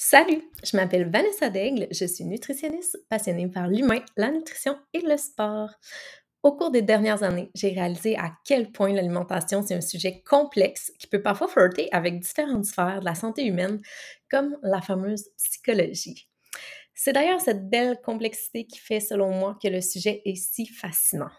Salut, je m'appelle Vanessa Daigle, je suis nutritionniste passionnée par l'humain, la nutrition et le sport. Au cours des dernières années, j'ai réalisé à quel point l'alimentation, c'est un sujet complexe qui peut parfois flirter avec différentes sphères de la santé humaine, comme la fameuse psychologie. C'est d'ailleurs cette belle complexité qui fait, selon moi, que le sujet est si fascinant.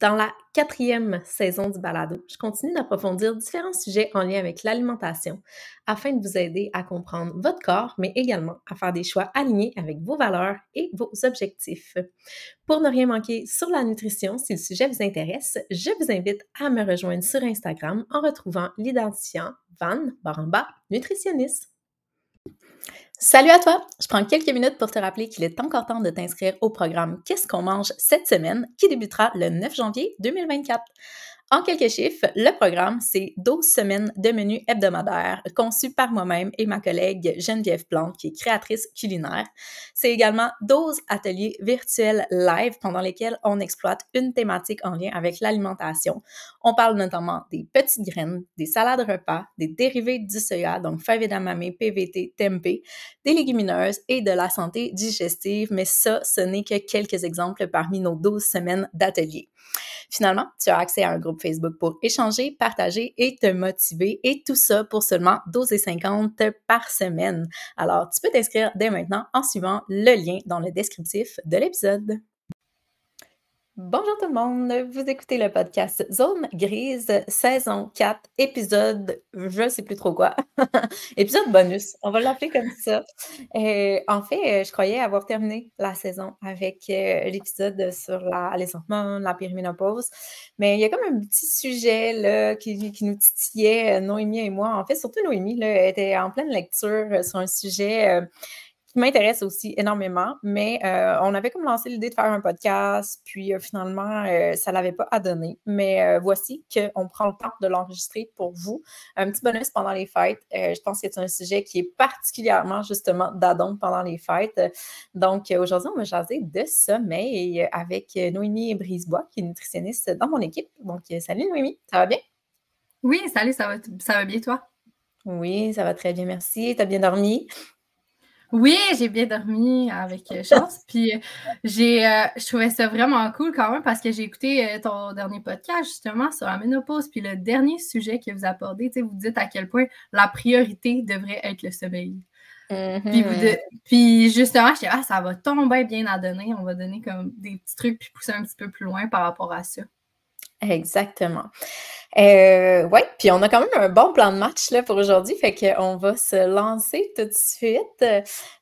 Dans la quatrième saison du balado, je continue d'approfondir différents sujets en lien avec l'alimentation afin de vous aider à comprendre votre corps, mais également à faire des choix alignés avec vos valeurs et vos objectifs. Pour ne rien manquer sur la nutrition, si le sujet vous intéresse, je vous invite à me rejoindre sur Instagram en retrouvant l'identifiant Van Baramba Nutritionniste. Salut à toi! Je prends quelques minutes pour te rappeler qu'il est encore temps de t'inscrire au programme Qu'est-ce qu'on mange cette semaine qui débutera le 9 janvier 2024. En quelques chiffres, le programme, c'est 12 semaines de menus hebdomadaires conçus par moi-même et ma collègue Geneviève Plante, qui est créatrice culinaire. C'est également 12 ateliers virtuels live pendant lesquels on exploite une thématique en lien avec l'alimentation. On parle notamment des petites graines, des salades repas, des dérivés du soya, donc d'amamé, PVT, tempeh, des légumineuses et de la santé digestive, mais ça, ce n'est que quelques exemples parmi nos 12 semaines d'ateliers. Finalement, tu as accès à un groupe Facebook pour échanger, partager et te motiver et tout ça pour seulement 12,50 par semaine. Alors, tu peux t'inscrire dès maintenant en suivant le lien dans le descriptif de l'épisode. Bonjour tout le monde, vous écoutez le podcast Zone Grise, saison 4, épisode, je sais plus trop quoi, épisode bonus, on va l'appeler comme ça. Euh, en fait, je croyais avoir terminé la saison avec euh, l'épisode sur la, les la périménopause, mais il y a comme un petit sujet qui, nous titillait, euh, Noémie et moi. En fait, surtout Noémie là, était en pleine lecture sur un sujet qui m'intéresse aussi énormément, mais euh, on avait comme lancé l'idée de faire un podcast, puis euh, finalement, euh, ça ne l'avait pas à donner. Mais voici qu'on prend le temps de l'enregistrer pour vous. Un petit bonus pendant les fêtes. je pense que c'est un sujet qui est particulièrement justement d'adon pendant les fêtes. Donc aujourd'hui, on va jaser de sommeil avec Noémie Brisebois, qui est nutritionniste dans mon équipe. Donc salut Noémie, ça va bien? Oui, salut, ça va, ça va bien toi? Oui, ça va très bien, merci. Tu as bien dormi? Oui, j'ai bien dormi avec euh, chance. Puis euh, j'ai, euh, je trouvais ça vraiment cool quand même parce que j'ai écouté ton dernier podcast justement sur la ménopause. Puis le dernier sujet que vous abordez, vous dites à quel point la priorité devrait être le sommeil. Mm-hmm. puis, justement, je dis, ah, ça va tomber bien à donner. On va donner comme des petits trucs puis pousser un petit peu plus loin par rapport à ça. Exactement. Euh, oui, puis on a quand même un bon plan de match là, pour aujourd'hui, fait qu'on va se lancer tout de suite.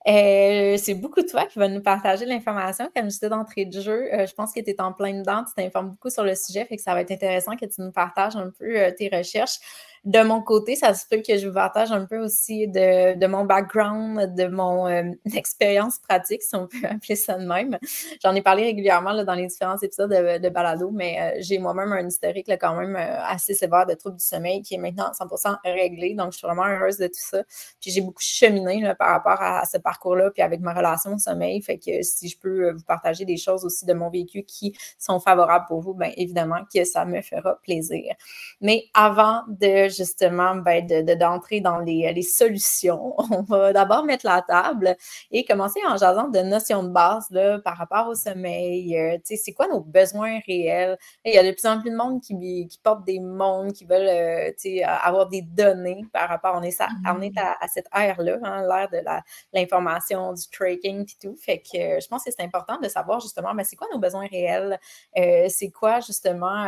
Euh, c'est beaucoup toi qui va nous partager l'information. Comme je disais d'entrée de jeu, euh, je pense que tu es en plein dedans, tu t'informes beaucoup sur le sujet, fait que ça va être intéressant que tu nous partages un peu tes recherches. De mon côté, ça se peut que je vous partage un peu aussi de, mon background, de mon expérience pratique, si on peut appeler ça de même. J'en ai parlé régulièrement là, dans les différents épisodes de, balado, mais j'ai moi-même un historique là, quand même assez sévère de troubles du sommeil qui est maintenant 100% réglé. Donc, je suis vraiment heureuse de tout ça. Puis, j'ai beaucoup cheminé là, par rapport à, ce parcours-là, puis avec ma relation au sommeil. Fait que si je peux euh, vous partager des choses aussi de mon vécu qui sont favorables pour vous, bien évidemment que ça me fera plaisir. Mais avant de justement ben, d'entrer dans les, les, solutions, on va d'abord mettre la table et commencer en jasant de notions de base là, par rapport au sommeil. Euh, tu sais, c'est quoi nos besoins réels? Il y a de plus en plus de monde qui, qui porte des monde qui veulent euh, avoir des données par rapport, on est, on est à, cette ère-là, hein, l'ère de l'information, du tracking et tout. Fait que euh, je pense que c'est important de savoir justement, mais c'est quoi nos besoins réels? Euh, c'est quoi justement,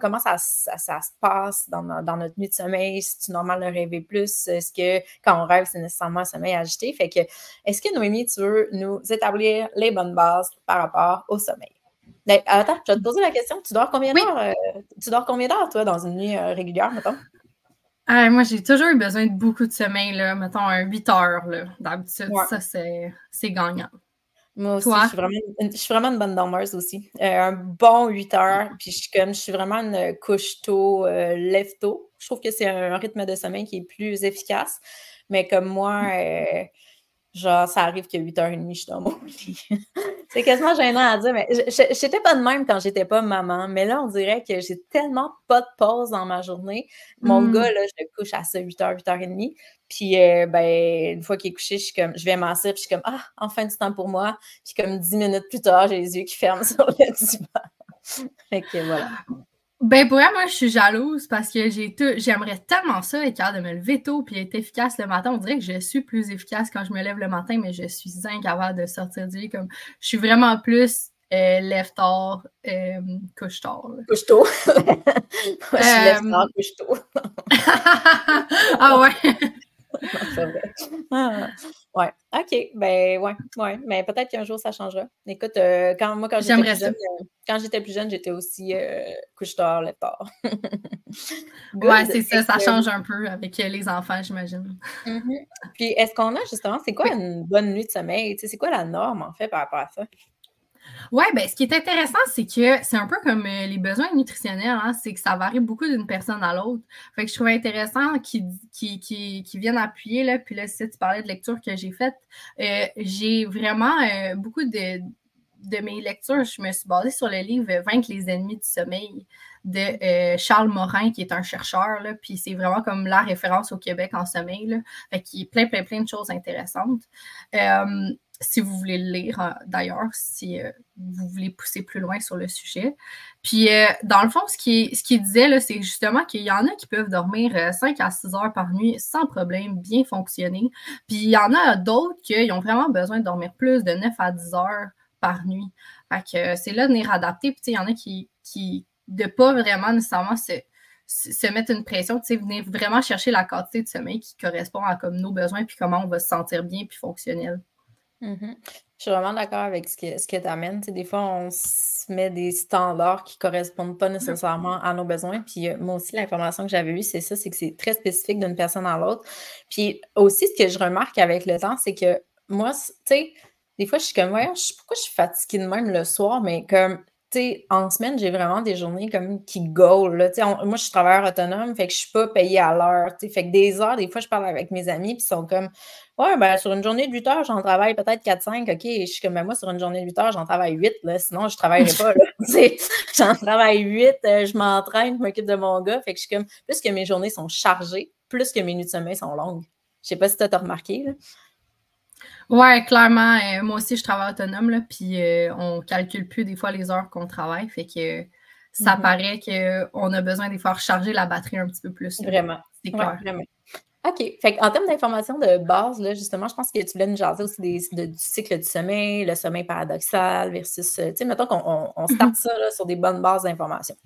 comment ça, ça, se passe dans, dans, notre de sommeil? C'est normal de rêver plus? Est-ce que quand on rêve, c'est nécessairement un sommeil agité? Fait que, est-ce que Noémie, tu veux nous établir les bonnes bases par rapport au sommeil? Ben, attends, je vais te poser la question. Tu dors combien d'heures? Euh, tu dors combien d'heures, toi, dans une nuit euh, régulière, mettons? Moi, j'ai toujours eu besoin de beaucoup de sommeil, là, mettons un 8 heures. D'habitude, ça, c'est gagnant. Moi aussi, je suis, vraiment, je suis, vraiment, une bonne dormeuse aussi. Euh, un bon 8 heures, puis je suis, comme, je suis vraiment une couche tôt, lève tôt. Je trouve que c'est un rythme de sommeil qui est plus efficace. Mais comme moi, genre, ça arrive que 8h30, je suis dans mon lit. C'est quasiment gênant à dire, mais j'étais pas de même quand j'étais pas maman. Mais là, on dirait que j'ai tellement pas de pause dans ma journée. Mon mmh. gars, là, je le couche à ça 8h, 8h30. Puis, euh, ben, une fois qu'il est couché, je suis comme, je vais m'asseoir, puis je suis comme, ah, enfin du temps pour moi. Puis, comme 10 minutes plus tard, j'ai les yeux qui ferment sur le divan. fait que voilà. Ben pour moi, je suis jalouse parce que j'ai tout, j'aimerais tellement ça être capable de me lever tôt puis être efficace le matin. On dirait que je suis plus efficace quand je me lève le matin, mais je suis incapable de sortir du lit. Comme, je suis vraiment plus euh, lève tard, euh, couche tard. Couche tôt. je suis lève euh, tard, couche tôt. ah ouais. c'est vrai. Ah. Ouais, OK. Ben, ouais, ouais. Mais peut-être qu'un jour, ça changera. Écoute, euh, quand, moi, quand j'étais plus, jeune, euh, quand j'étais plus jeune, j'étais aussi euh, couche-tard, lève tard. ouais, c'est ça. Ça change un peu avec les enfants, j'imagine. Mm-hmm. Puis, est-ce qu'on a justement, c'est quoi une bonne nuit de sommeil? C'est quoi la norme, en fait, par rapport à ça? Oui, ben, ce qui est intéressant, c'est que c'est un peu comme euh, les besoins nutritionnels, hein, c'est que ça varie beaucoup d'une personne à l'autre. Fait que je trouve intéressant qu'ils qui, viennent appuyer, là, puis là, si tu parlais de lecture que j'ai faite, euh, j'ai vraiment euh, beaucoup de, de mes lectures, je me suis basée sur le livre Vaincre les ennemis du sommeil de Charles Morin, qui est un chercheur, là, puis c'est vraiment comme la référence au Québec en sommeil. Là. Fait qu'il y a plein, plein, plein de choses intéressantes si vous voulez le lire euh, d'ailleurs, si euh, vous voulez pousser plus loin sur le sujet. Puis, euh, dans le fond, ce qu'il ce qui disait, c'est justement qu'il y en a qui peuvent dormir 5 à 6 heures par nuit sans problème, bien fonctionner. Puis, il y en a d'autres qui ont vraiment besoin de dormir plus de 9 à 10 heures par nuit. Fait que c'est là de venir adapter. Puis, il y en a qui, qui de pas vraiment nécessairement se, se mettre une pression, tu sais, venir vraiment chercher la quantité de sommeil qui correspond à comme nos besoins, puis comment on va se sentir bien, puis fonctionnel. Mmh Je suis vraiment d'accord avec ce que, ce que tu amènes. des fois, on se met des standards qui ne correspondent pas nécessairement à nos besoins. Puis euh, moi aussi, l'information que j'avais eue, c'est ça, c'est que c'est très spécifique d'une personne à l'autre. Puis aussi, ce que je remarque avec le temps, c'est que moi, tu sais, des fois, je suis comme, ouais, je sais pourquoi je suis fatiguée de même le soir, mais comme en semaine, j'ai vraiment des journées comme qui. Là. moi, je suis travailleur autonome, fait que je suis pas payée à l'heure. Fait que des heures, des fois, je parle avec mes amis, puis ils sont comme Ouais, ben sur une journée de 8 heures, j'en travaille peut-être 4-5. OK, je suis comme ben, moi, sur une journée de 8 heures, j'en travaille 8, là, sinon je ne travaillerai pas. j'en travaille 8, euh, je m'entraîne, je m'occupe de mon gars. Fait que je suis comme plus que mes journées sont chargées, plus que mes nuits de sommeil sont longues. Je sais pas si tu as remarqué. Ouais, clairement. Euh, moi aussi, je travaille autonome, là, puis euh, on calcule plus des fois les heures qu'on travaille. Fait que ça mm-hmm. paraît qu'on a besoin des fois recharger la batterie un petit peu plus. Vraiment. C'est clair. vraiment. OK. Fait en termes d'informations de base, là, justement, je pense que tu voulais nous jaser aussi du cycle du sommeil, le sommeil paradoxal versus. Euh, tu sais, mettons qu'on on, starte mm-hmm. ça sur des bonnes bases d'informations.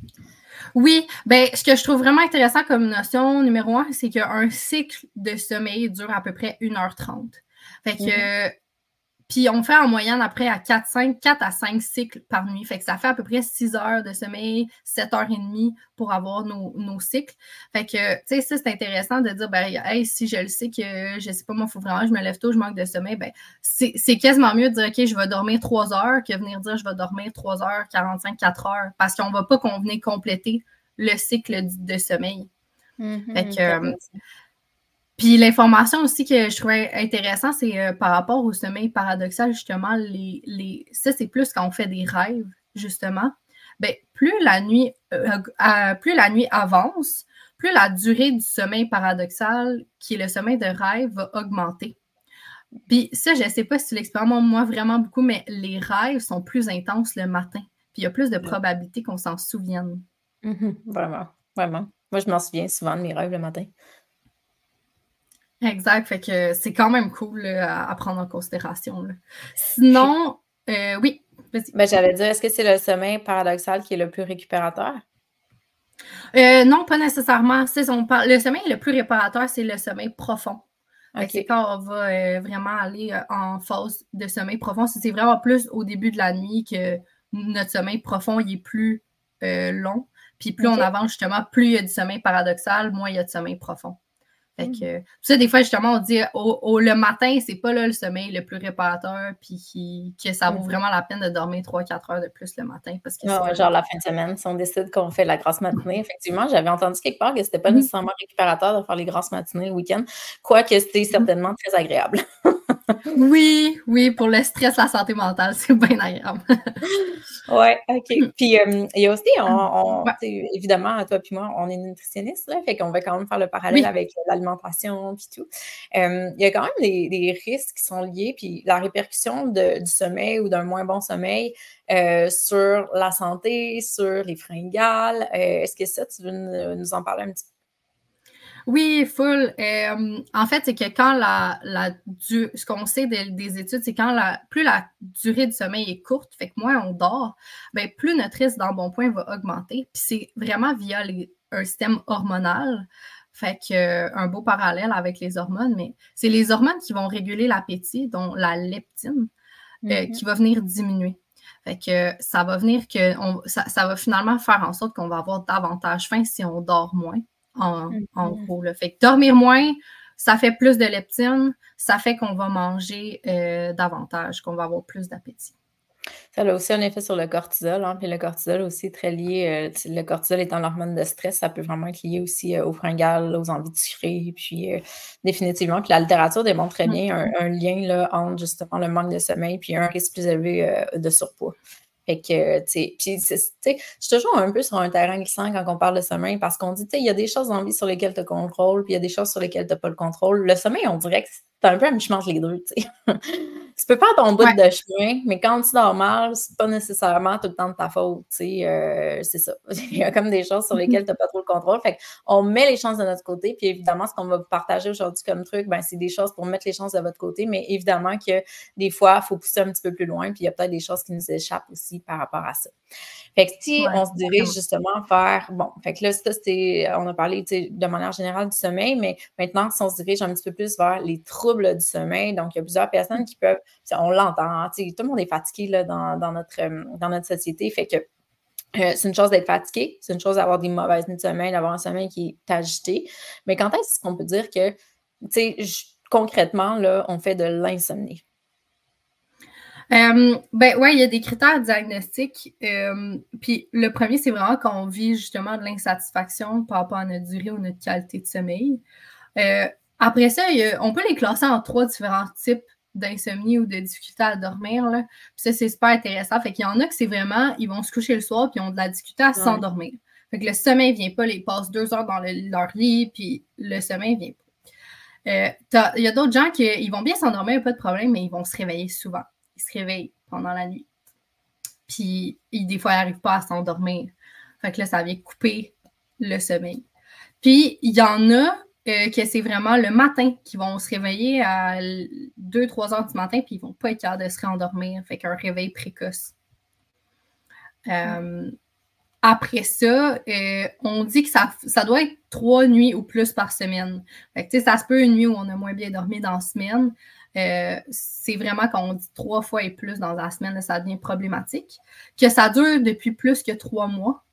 Oui, ben, ce que je trouve vraiment intéressant comme notion numéro un, c'est qu'un cycle de sommeil dure à peu près 1h30. Fait que, mm-hmm. puis on fait en moyenne après à 4, 5, 4 à 5 cycles par nuit. Fait que ça fait à peu près 6 heures de sommeil, 7 heures et demie pour avoir nos, cycles. Fait que, tu sais, ça, c'est intéressant de dire, ben, hey, si je le sais que, je sais pas, moi, il faut vraiment je me lève tôt, je manque de sommeil, ben, c'est quasiment mieux de dire, OK, je vais dormir 3 heures que venir dire, je vais dormir 3 heures, 45, 4 heures, parce qu'on va pas qu'on venait compléter le cycle de sommeil. Mm-hmm. fait que, puis l'information aussi que je trouvais intéressant, c'est euh, par rapport au sommeil paradoxal, justement, les, les... ça, c'est plus quand on fait des rêves, justement. Bien, plus la nuit, euh, plus la nuit avance, plus la durée du sommeil paradoxal, qui est le sommeil de rêve, va augmenter. Puis ça, je ne sais pas si tu l'expérimentes moi vraiment beaucoup, mais les rêves sont plus intenses le matin. Puis il y a plus de probabilité qu'on s'en souvienne. Mm-hmm. vraiment, vraiment. Moi, je m'en souviens souvent de mes rêves le matin. Exact. Fait que c'est quand même cool à, prendre en considération. Sinon, euh, oui. Ben, J'allais dire, est-ce que c'est le sommeil paradoxal qui est le plus récupérateur? Euh, non, pas nécessairement. Le sommeil le plus réparateur, c'est le sommeil profond. C'est quand on va euh, vraiment aller en phase de sommeil profond. C'est vraiment plus au début de la nuit que notre sommeil profond il est plus long. Puis plus on avance, justement, plus il y a du sommeil paradoxal, moins il y a de sommeil profond. Fait mm. que, ça, des fois, justement, on dit au, le matin, c'est pas là le sommeil le plus réparateur, puis que ça vaut mm-hmm. vraiment la peine de dormir 3-4 heures de plus le matin. Parce que genre la fin de semaine, si on décide qu'on fait la grasse matinée, effectivement, j'avais entendu quelque part que c'était pas mm-hmm. nécessairement récupérateur de faire les grasses matinées le week-end, quoique c'était mm-hmm. certainement très agréable. oui, oui, pour le stress, la santé mentale, c'est bien agréable. oui, OK. Puis euh, il y a aussi, on, évidemment, toi et moi, on est nutritionniste, là, fait qu'on va quand même faire le parallèle avec l'alimentation Euh, il y a quand même des, risques qui sont liés, puis la répercussion du sommeil ou d'un moins bon sommeil euh, sur la santé, sur les fringales. Est-ce que ça, tu veux nous en parler un petit peu? Oui, full. Euh, en fait, c'est que quand la, la ce qu'on sait des, études, c'est quand la, plus la durée du sommeil est courte, fait que moins on dort, ben, plus notre risque d'embonpoint va augmenter. Puis c'est vraiment via un système hormonal. Fait que euh, un beau parallèle avec les hormones, mais c'est les hormones qui vont réguler l'appétit, dont la leptine, euh, mm-hmm. qui va venir diminuer. Fait que ça va venir que ça, ça, va finalement faire en sorte qu'on va avoir davantage faim si on dort moins en, mm-hmm. gros. Fait que dormir moins, ça fait plus de leptine, ça fait qu'on va manger euh, davantage, qu'on va avoir plus d'appétit. Ça a aussi un effet sur le cortisol, hein, puis le cortisol aussi est très lié, euh, le cortisol étant l'hormone de stress, ça peut vraiment être lié aussi euh, aux fringales, aux envies de sucrer, puis définitivement, puis la littérature démontre très bien un, un, lien là, entre justement le manque de sommeil puis un risque plus élevé de surpoids. Fait que, tu sais, je suis toujours un peu sur un terrain glissant quand on parle de sommeil parce qu'on dit, tu sais, il y a des choses en vie sur lesquelles tu contrôles, puis il y a des choses sur lesquelles tu n'as pas le contrôle. Le sommeil, on dirait que c'est un peu un mi-chemin les deux, tu sais. tu peux faire ton bout de chemin, mais quand tu dors mal, c'est pas nécessairement tout le temps de ta faute. Euh, c'est ça. Il y a comme des choses sur lesquelles tu n'as pas trop le contrôle. Fait on met les chances de notre côté. Puis évidemment, ce qu'on va vous partager aujourd'hui comme truc, ben, c'est des choses pour mettre les chances de votre côté. Mais évidemment que des fois, il faut pousser un petit peu plus loin. Puis il y a peut-être des choses qui nous échappent aussi par rapport à ça. Fait que si on se dirige justement vers. Bon, fait que là, c'était. On a parlé de manière générale du sommeil, mais maintenant, si on se dirige un petit peu plus vers les troubles du sommeil, donc il y a plusieurs personnes qui peuvent on l'entend, hein, tout le monde est fatigué là, dans, notre, euh, dans notre société. Fait que euh, c'est une chose d'être fatigué, c'est une chose d'avoir des mauvaises nuits de sommeil, d'avoir un sommeil qui est agité. Mais quand est-ce qu'on peut dire que, concrètement, là, on fait de l'insomnie? Euh, ben ouais, il y a des critères diagnostiques. puis le premier, c'est vraiment qu'on vit justement de l'insatisfaction par rapport à notre durée ou notre qualité de sommeil. après ça, on peut les classer en trois différents types d'insomnie ou de difficulté à dormir. Là. Puis ça, c'est super intéressant. Fait qu'il y en a que c'est vraiment, ils vont se coucher le soir puis ils ont de la difficulté à s'endormir. Fait que le sommeil vient pas, ils passent deux heures dans leur lit puis le sommeil vient pas. Euh, il y a d'autres gens qui ils vont bien s'endormir, pas de problème, mais ils vont se réveiller souvent. Se réveillent pendant la nuit. Puis des fois, ils n'arrivent pas à s'endormir. Fait que là, ça vient couper le sommeil. Puis il y en a que c'est vraiment le matin qu'ils vont se réveiller à 2-3 heures du matin, puis ils vont pas être capables de se réendormir. Fait qu'un réveil précoce. Euh, après ça, euh, on dit que ça, ça, doit être trois nuits ou plus par semaine. Fait que, ça se peut une nuit où on a moins bien dormi dans la semaine. Euh, c'est vraiment quand on dit trois fois et plus dans la semaine, ça devient problématique. Que ça dure depuis plus que trois mois.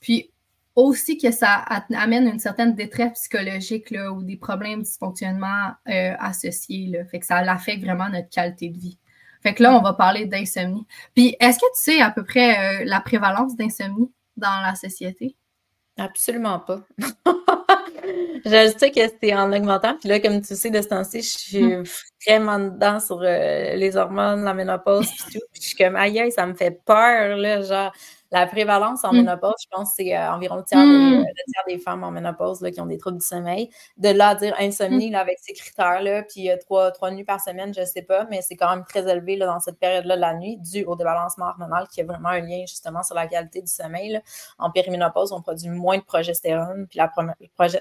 Puis aussi que ça amène une certaine détresse psychologique là, ou des problèmes de dysfonctionnement euh, associés. Là. Fait que ça affecte vraiment notre qualité de vie. Fait que là, on va parler d'insomnie. Puis, est-ce que tu sais à peu près euh, la prévalence d'insomnie dans la société? Absolument pas. je sais que c'est en augmentant. Puis là, comme tu sais, de ce temps-ci, je suis hmm. vraiment dedans sur euh, les hormones, la ménopause, puis tout. Puis je suis comme, aïe, ça me fait peur, là. Genre, la prévalence en mm. ménopause, je pense que c'est euh, environ le tiers, des, mm. euh, des, femmes en ménopause là, qui ont des troubles du sommeil. De là à dire insomnie mm. là, avec ces critères-là, puis euh, trois, trois nuits par semaine, je ne sais pas, mais c'est quand même très élevé là, dans cette période-là de la nuit, dû au débalancement hormonal qui a vraiment un lien justement sur la qualité du sommeil. En périménopause, on produit moins de progestérone, puis la,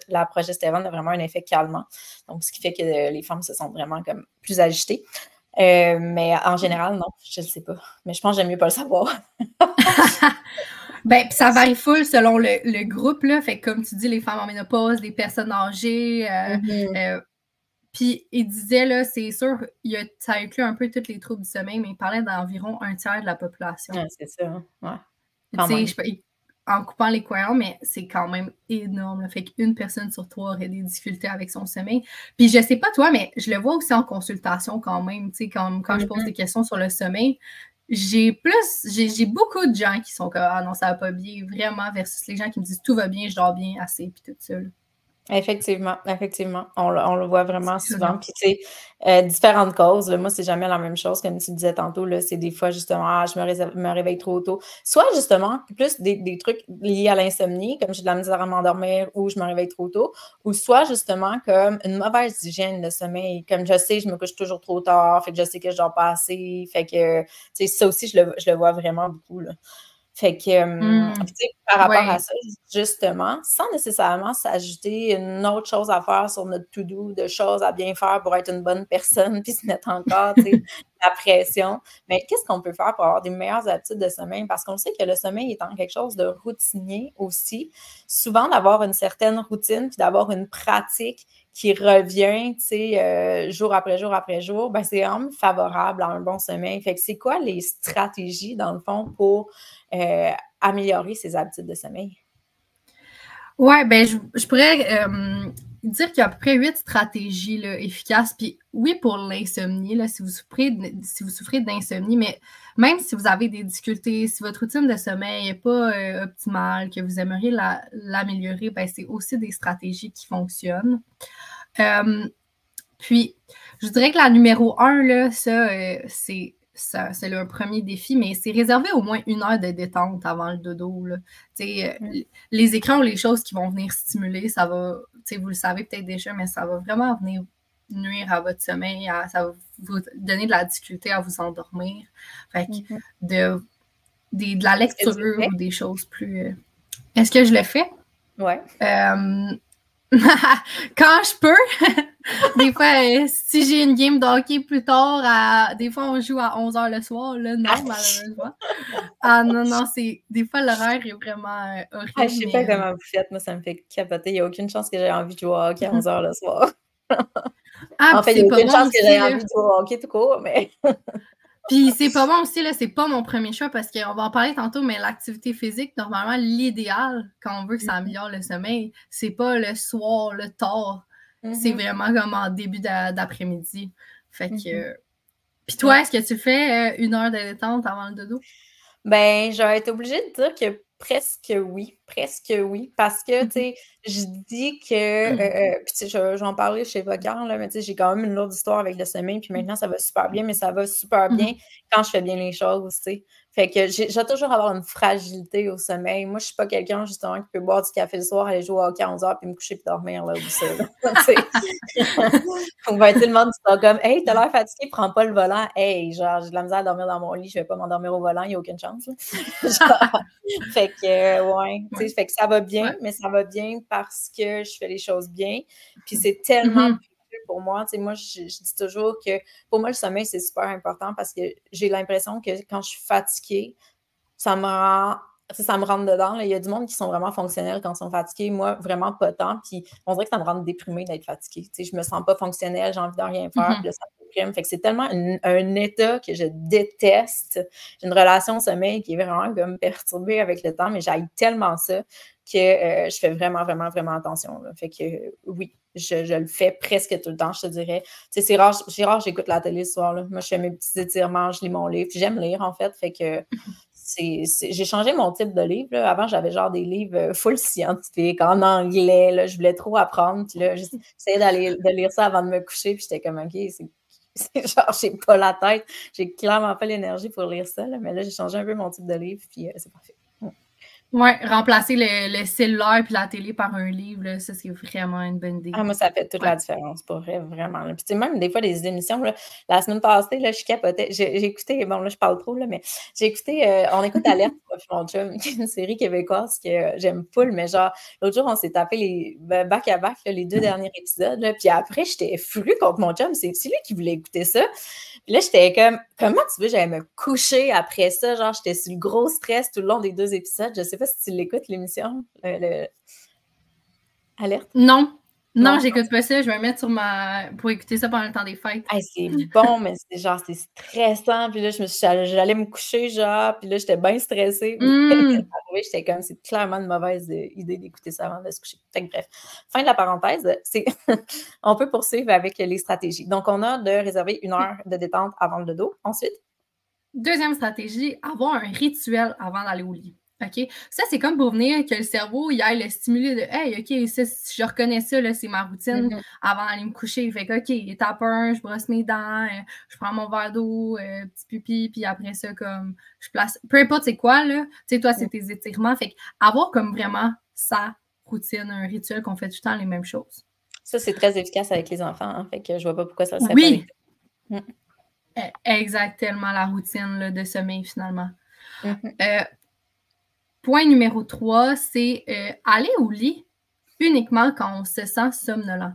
la progestérone a vraiment un effet calmant. Donc, ce qui fait que les femmes se sentent vraiment comme plus agitées. Euh, mais en général, non, je ne sais pas. Mais je pense que j'aime mieux pas le savoir. ben, ça varie full selon le, groupe, là. Fait comme tu dis, les femmes en ménopause, les personnes âgées. Euh, mm-hmm. euh, puis il disait, là, c'est sûr, il a, ça inclut un peu tous les troubles du sommeil, mais il parlait d'environ un tiers de la population. c'est ça, ouais. En coupant les courants, mais c'est quand même énorme. Fait qu'une personne sur trois aurait des difficultés avec son sommeil. Puis je sais pas toi, mais je le vois aussi en consultation quand même. Tu sais, quand, quand je pose mm-hmm. des questions sur le sommeil, j'ai plus, j'ai beaucoup de gens qui sont comme Ah non, ça va pas bien, vraiment, versus les gens qui me disent tout va bien, je dors bien assez, puis tout ça. Effectivement, effectivement. On, le voit vraiment souvent. Puis, tu sais, euh, différentes causes. moi, c'est jamais la même chose, comme tu disais tantôt. C'est des fois, justement, ah, je me, réveille trop tôt. Soit, justement, plus des, trucs liés à l'insomnie, comme j'ai de la misère à m'endormir ou je me réveille trop tôt. Ou soit, justement, comme une mauvaise hygiène de sommeil. Comme je sais, je me couche toujours trop tard, fait que je sais que je dors pas assez. Fait que, tu sais, ça aussi, je le, je le vois vraiment beaucoup. Là. Fait que, euh, mmh. par rapport à ça, justement, sans nécessairement s'ajouter une autre chose à faire sur notre to-do, de choses à bien faire pour être une bonne personne, puis se mettre encore, la pression. Mais qu'est-ce qu'on peut faire pour avoir des meilleures habitudes de sommeil? Parce qu'on sait que le sommeil étant quelque chose de routinier aussi, souvent d'avoir une certaine routine, puis d'avoir une pratique qui revient, tu sais, euh, jour après jour après jour, ben c'est vraiment favorable à un bon sommeil. Fait que c'est quoi les stratégies, dans le fond, pour euh, améliorer ses habitudes de sommeil? Oui, ben je, pourrais euh, dire qu'il y a à peu près huit stratégies là, efficaces. Puis oui, pour l'insomnie, si vous souffrez, si vous souffrez d'insomnie, mais même si vous avez des difficultés, si votre routine de sommeil n'est pas optimale, que vous aimeriez l'améliorer, ben, c'est aussi des stratégies qui fonctionnent. Euh, puis, je dirais que la numéro un, là, ça, euh, c'est c'est le premier défi, mais c'est réservé au moins une heure de détente avant le dodo. Là. Euh, les écrans ou les choses qui vont venir stimuler, ça va, vous le savez peut-être déjà, mais ça va vraiment venir nuire à votre sommeil, ça va vous donner de la difficulté à vous endormir. Fait que mm-hmm. de, de, la lecture ou des choses plus. Est-ce que je le fais? Ouais. Quand je peux. des fois, euh, si j'ai une game d'hockey plus tard, des fois on joue à 11h le soir, là, non, malheureusement. Ah non, non, c'est. Des fois, l'horaire est vraiment euh, horrible. Ah, je sais pas comment vous faites, moi, ça me fait capoter. Il n'y a aucune chance que j'ai envie de jouer à hockey à 11h le soir. ah, en fait, il n'y a aucune chance que j'ai envie de jouer au hockey tout court, mais. Puis c'est pas bon aussi, là, c'est pas mon premier choix parce qu'on va en parler tantôt, mais l'activité physique, normalement, l'idéal, quand on veut que ça mm-hmm. améliore le sommeil, c'est pas le soir, le tard. C'est mm-hmm. vraiment comme en début d'après-midi. Fait que. Puis toi, est-ce que tu fais euh, une heure de détente avant le dodo? Ben, j'aurais été obligée de dire que presque oui, presque oui. Parce que, tu sais, je dis que, mmh. euh, euh, puis tu sais, j'en parlais chez Vocar, là, mais tu sais, j'ai quand même une lourde histoire avec le sommeil, puis maintenant, ça va super bien, mais ça va super mmh bien quand je fais bien les choses, tu sais. Fait que j'ai toujours avoir une fragilité au sommeil. Moi, je suis pas quelqu'un, justement, qui peut boire du café le soir, aller jouer au hockey à 11 heures, puis me coucher, puis dormir, là, où ça, On va être monde qui comme, hey, t'as l'air fatigué, prends pas le volant. Hey, genre, j'ai de la misère à dormir dans mon lit, je vais pas m'endormir au volant, il n'y a aucune chance. fait que, euh, ouais, fait que ça va bien, mais ça va bien parce que je fais les choses bien. Puis c'est tellement mm-hmm pour moi. Moi, je, dis toujours que pour moi, le sommeil, c'est super important parce que j'ai l'impression que quand je suis fatiguée, ça me rend ça me rentre dedans. Il y a du monde qui sont vraiment fonctionnels quand ils sont fatigués. Moi, vraiment pas tant. Puis on dirait que ça me rend déprimée d'être fatiguée. Tu sais, je me sens pas fonctionnelle, j'ai envie de rien faire. Mm-hmm. Puis là, ça me déprime. Fait que c'est tellement un, état que je déteste. J'ai une relation au sommeil qui est vraiment comme perturbée avec le temps, mais j'aille tellement ça que euh, je fais vraiment, vraiment, vraiment attention. Fait que oui, je, le fais presque tout le temps, je te dirais. Tu sais, c'est rare, c'est rare j'écoute la télé ce soir. Là. Moi, je fais mes petits étirements, je lis mon livre. J'aime lire, en fait. Fait que c'est, j'ai changé mon type de livre. Avant, j'avais genre des livres euh, full scientifiques, en anglais. Là. Je voulais trop apprendre. Puis là, j'essayais d'aller de lire ça avant de me coucher. Puis j'étais comme, OK, c'est c'est genre, j'ai pas la tête, j'ai clairement pas l'énergie pour lire ça, là, mais là, j'ai changé un peu mon type de livre, puis euh, c'est parfait. Oui, remplacer le, le, cellulaire puis la télé par un livre, ça, c'est vraiment une bonne idée. Ah, moi, ça fait toute la différence, pour vrai, vraiment. Puis, tu sais, même des fois, des émissions, la semaine passée, là, je capotais. J'ai écouté, bon, là, je parle trop, là, mais j'ai écouté, euh, on écoute Alerte, mon chum, qui est une série québécoise que j'aime full, mais genre, l'autre jour, on s'est tapé les back-à-back, les deux derniers épisodes, là, puis après, j'étais fru contre mon chum. C'est lui qui voulait écouter ça. Puis là, j'étais comme, comment tu veux, j'allais me coucher après ça? Genre, j'étais sur le gros stress tout le long des deux épisodes. Je sais pas si tu l'écoutes, l'émission. Le... Alerte? Non. Non, j'écoute pas ça. Je vais me mettre sur ma. pour écouter ça pendant le temps des fêtes. c'est bon, mais c'est genre, c'est stressant. Puis là, je me suis j'allais me coucher, genre, puis là, j'étais bien stressée. Mm. j'étais comme, c'est clairement une mauvaise euh, idée d'écouter ça avant de se coucher. Fait que, bref, fin de la parenthèse, c'est on peut poursuivre avec les stratégies. Donc, on a de réserver une heure de détente avant le dodo. Ensuite? Deuxième stratégie, avoir un rituel avant d'aller au lit. OK? Ça, c'est comme pour venir que le cerveau, il aille le stimuler de Hey, OK, je reconnais ça, c'est ma routine mm-hmm. avant d'aller me coucher. Fait que, OK, étape 1, je brosse mes dents, euh, je prends mon verre d'eau, euh, petit pipi, puis après ça, comme, je place. Peu importe c'est quoi, là. Tu sais, toi, c'est mm. tes étirements. Fait que avoir comme vraiment sa routine, un rituel qu'on fait tout le temps les mêmes choses. Ça, c'est très efficace avec les enfants. Hein, fait que je vois pas pourquoi ça serait oui. pas. Mm. E, exactement la routine de sommeil, finalement. Mm-hmm. Euh, Point numéro 3, c'est euh, aller au lit uniquement quand on se sent somnolent.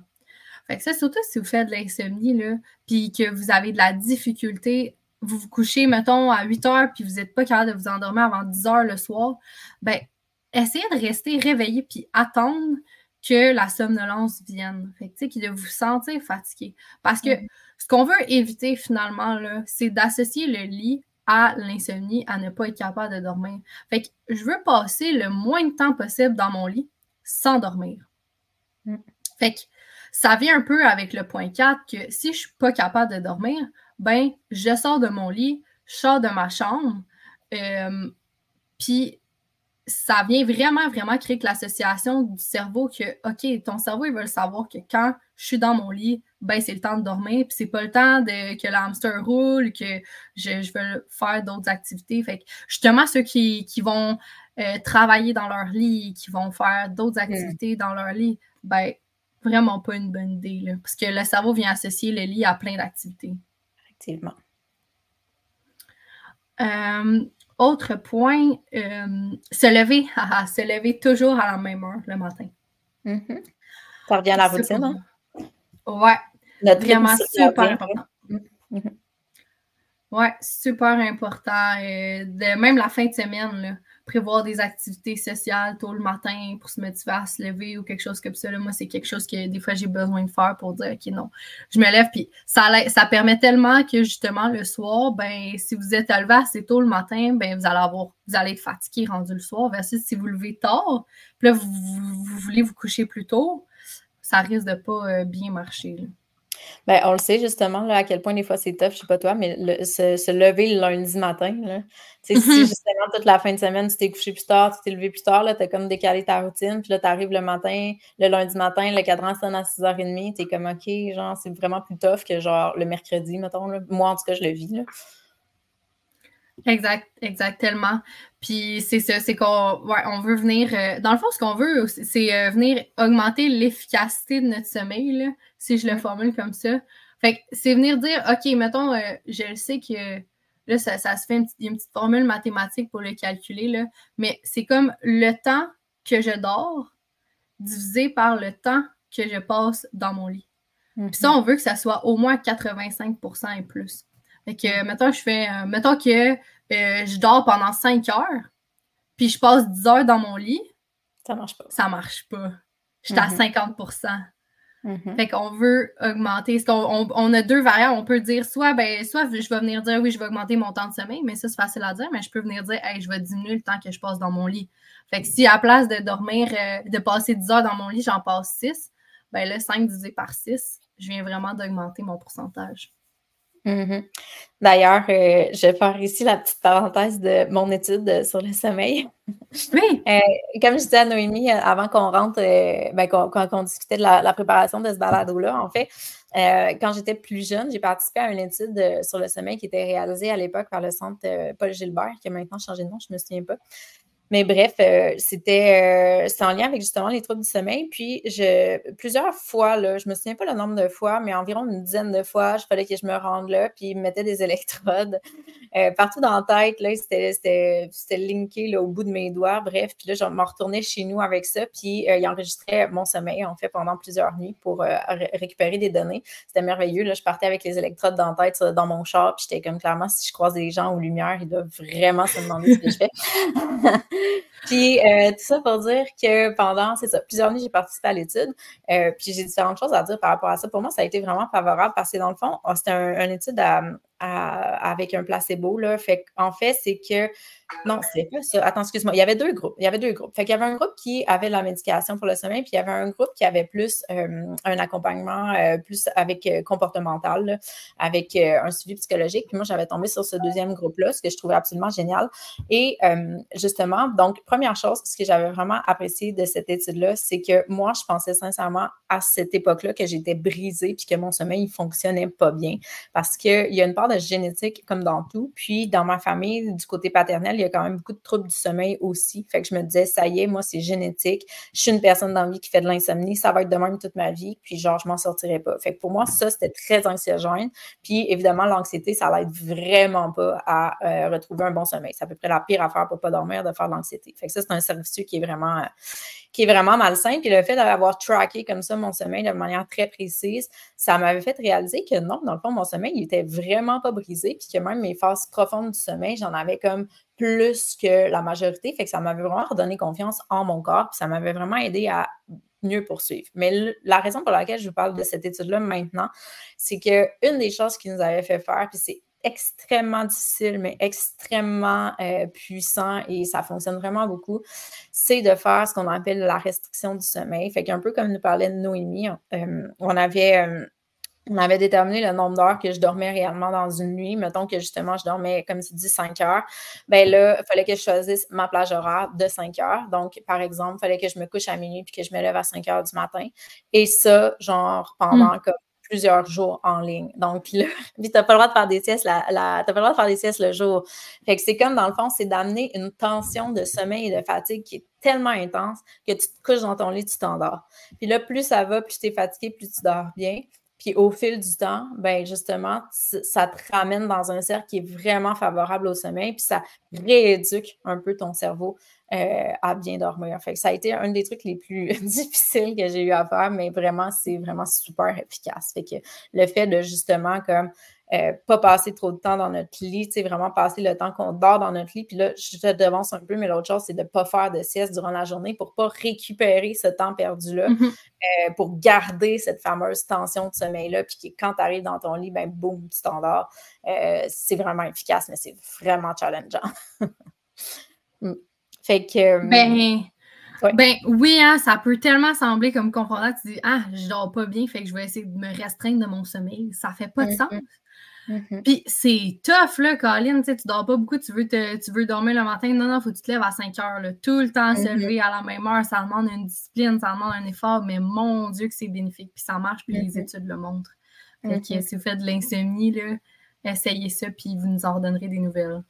Fait que ça, surtout si vous faites de l'insomnie, là, puis que vous avez de la difficulté, vous vous couchez, mettons, à 8 heures, puis vous n'êtes pas capable de vous endormir avant 10 heures le soir, ben, essayez de rester réveillé, puis attendre que la somnolence vienne. Fait que, tu sais, de vous sentir fatigué. Parce que ce qu'on veut éviter finalement, là, c'est d'associer le lit à l'insomnie, à ne pas être capable de dormir. Fait que je veux passer le moins de temps possible dans mon lit sans dormir. Mm. Fait que ça vient un peu avec le point 4 que si je suis pas capable de dormir, ben je sors de mon lit, je sors de ma chambre, euh, puis ça vient vraiment, vraiment créer que l'association du cerveau que, OK, ton cerveau, il veut savoir que quand je suis dans mon lit, ben c'est le temps de dormir, puis c'est pas le temps de, que l'hamster roule, que je, je veux faire d'autres activités. Fait que justement, ceux qui, vont euh, travailler dans leur lit, qui vont faire d'autres mm. activités dans leur lit, ben vraiment pas une bonne idée, là, parce que le cerveau vient associer le lit à plein d'activités. Effectivement. Euh, autre point, euh, se lever, se lever toujours à la même heure le matin. Mm-hmm. Ça revient à la routine, hein? Ouais. vraiment super important. Mm-hmm. Ouais, super important. Euh, de, même la fin de semaine, là prévoir des activités sociales tôt le matin pour se motiver à se lever ou quelque chose comme ça. moi, c'est quelque chose que des fois j'ai besoin de faire pour dire OK, non, je me lève. Puis ça, ça permet tellement que justement le soir, ben, si vous êtes levé assez tôt le matin, ben, vous allez avoir, vous allez être fatigué rendu le soir. Versus si vous levez tard, puis là, vous, voulez vous coucher plus tôt, ça risque de pas euh, bien marcher. Ben, on le sait justement là, à quel point des fois c'est tough, je sais pas toi, mais se, lever le lundi matin, là, si mm-hmm. justement toute la fin de semaine, tu t'es couché plus tard, tu t'es levé plus tard, tu as comme décalé ta routine, puis là, tu arrives le matin, le lundi matin, le cadran sonne à 6h30, tu es comme OK, genre, c'est vraiment plus tough que genre le mercredi, mettons. Moi, en tout cas, je le vis. Là. Exact, exactement. Puis c'est ça, c'est qu'on ouais, on veut venir. Euh, dans le fond, ce qu'on veut, c'est euh, venir augmenter l'efficacité de notre sommeil, là, si je le formule comme ça. Fait que c'est venir dire, OK, mettons, euh, je sais que là, ça, se fait une petite, une petite formule mathématique pour le calculer, là, mais c'est comme le temps que je dors divisé par le temps que je passe dans mon lit. Puis ça, mm-hmm. on veut que ça soit au moins 85% et plus. Fait que, mettons, je fais, euh, mettons que euh, je dors pendant 5 heures, puis je passe 10 heures dans mon lit. Ça marche pas. Ça marche pas. Je suis à 50 mm-hmm. mm-hmm. Fait qu'on veut augmenter. On, on, a deux variables. On peut dire soit, ben, soit je vais venir dire oui, je vais augmenter mon temps de sommeil, mais ça, c'est facile à dire, mais je peux venir dire hey, je vais diminuer le temps que je passe dans mon lit. Fait que si à la place de dormir, euh, de passer 10 heures dans mon lit, j'en passe 6, ben là, 5 divisé par 6, je viens vraiment d'augmenter mon pourcentage. Mmh D'ailleurs, euh, je vais faire ici la petite parenthèse de mon étude sur le sommeil. Oui. Euh, comme je disais à Noémie, euh, avant qu'on rentre, ben, qu'on discutait de la, préparation de ce balado-là, en fait, quand j'étais plus jeune, j'ai participé à une étude sur le sommeil qui était réalisée à l'époque par le centre Paul Gilbert, qui a maintenant changé de nom, je ne me souviens pas. Mais bref, euh, c'était euh, en lien avec justement les troubles du sommeil. Puis, je, plusieurs fois, là, je me souviens pas le nombre de fois, mais environ une dizaine de fois, je fallait que je me rende là, puis ils me mettaient des électrodes euh, partout dans la tête. C'était linké là, au bout de mes doigts. Bref, puis là, je me retournais chez nous avec ça, puis ils enregistraient mon sommeil, en fait, pendant plusieurs nuits pour récupérer des données. C'était merveilleux. Là, je partais avec les électrodes dans la tête, dans mon char, puis j'étais comme clairement, si je croise des gens aux lumières, ils doivent vraiment se demander ce que je fais. puis euh, tout ça pour dire que pendant, c'est ça, plusieurs nuits, j'ai participé à l'étude. Euh, puis j'ai différentes choses à dire par rapport à ça. Pour moi, ça a été vraiment favorable parce que dans le fond, oh, c'était une étude à, avec un placebo. Là. En fait, c'est que non, c'est pas ça. Attends, excuse-moi. Il y avait deux groupes. Il y avait deux groupes. Fait qu'il y avait un groupe qui avait de la médication pour le sommeil, puis il y avait un groupe qui avait plus euh, un accompagnement euh, plus avec euh, comportemental, avec un suivi psychologique. Puis moi, j'avais tombé sur ce deuxième groupe-là, ce que je trouvais absolument génial. Et justement, donc, première chose, ce que j'avais vraiment apprécié de cette étude-là, c'est que moi, je pensais sincèrement à cette époque-là que j'étais brisée puis que mon sommeil ne fonctionnait pas bien. Parce qu'il y a une part génétique comme dans tout. Puis dans ma famille, du côté paternel, il y a quand même beaucoup de troubles du sommeil aussi. Fait que je me disais, ça y est, moi, c'est génétique. Je suis une personne dans la vie qui fait de l'insomnie. Ça va être de même toute ma vie. Puis, genre, je m'en sortirai pas. Fait que pour moi, ça, c'était très anxiogène. Puis, évidemment, l'anxiété, ça l'aide vraiment pas à euh, retrouver un bon sommeil. C'est à peu près la pire affaire pour pas dormir de faire de l'anxiété. Fait que ça, c'est un service qui est vraiment, euh, qui est vraiment malsain. Puis, le fait d'avoir tracké comme ça mon sommeil de manière très précise, ça m'avait fait réaliser que non, dans le fond, mon sommeil, il était vraiment pas brisé. Puis que même mes phases profondes du sommeil, j'en avais comme plus que la majorité. Fait que ça m'avait vraiment redonné confiance en mon corps, puis ça m'avait vraiment aidé à mieux poursuivre. Mais la raison pour laquelle je vous parle de cette étude-là maintenant, c'est qu'une des choses qui nous avait fait faire, puis c'est extrêmement difficile, mais extrêmement euh, puissant et ça fonctionne vraiment beaucoup, c'est de faire ce qu'on appelle la restriction du sommeil. Fait qu'un peu comme nous parlait Noémie, euh, on avait euh, on avait déterminé le nombre d'heures que je dormais réellement dans une nuit. Mettons que justement, je dormais, comme tu dis, 5 heures. Ben là, il fallait que je choisisse ma plage horaire de 5 heures. Donc, par exemple, il fallait que je me couche à minuit puis que je me lève à 5 heures du matin. Et ça, genre, pendant comme plusieurs jours en ligne. Donc, là, tu n'as pas le droit de faire des siestes, la, pas le droit de faire des siestes le jour. Fait que c'est comme, dans le fond, c'est d'amener une tension de sommeil et de fatigue qui est tellement intense que tu te couches dans ton lit, tu t'endors. Puis là, plus ça va, plus tu es fatigué, plus tu dors bien. Puis au fil du temps, ben justement, ça te ramène dans un cercle qui est vraiment favorable au sommeil, puis ça rééduque un peu ton cerveau euh, à bien dormir. Fait que ça a été un des trucs les plus difficiles que j'ai eu à faire, mais vraiment, c'est vraiment super efficace. Fait que le fait de justement comme euh, pas passer trop de temps dans notre lit, tu sais, vraiment passer le temps qu'on dort dans notre lit. Puis là, je te devance un peu, mais l'autre chose, c'est de ne pas faire de sieste durant la journée pour ne pas récupérer ce temps perdu-là, mm-hmm. euh, pour garder cette fameuse tension de sommeil-là. Puis quand tu arrives dans ton lit, ben boum, tu t'endors. Euh, c'est vraiment efficace, mais c'est vraiment challengeant. Mm. fait que. Ben, ben oui, hein, ça peut tellement sembler comme confondant. Tu dis, ah, je dors pas bien, fait que je vais essayer de me restreindre de mon sommeil. Ça fait pas de mm-hmm. sens. Mm-hmm. Puis c'est tough, là, Colin. Tu dors pas beaucoup, tu veux, tu veux dormir le matin. Non, non, faut que tu te lèves à 5 heures. Là. Tout le temps, se mm-hmm. lever à la même heure, ça demande une discipline, ça demande un effort, mais mon Dieu, que c'est bénéfique. Puis ça marche, puis les mm-hmm. études le montrent. Fait que si vous faites de l'insomnie, là, essayez ça, puis vous nous en redonnerez des nouvelles.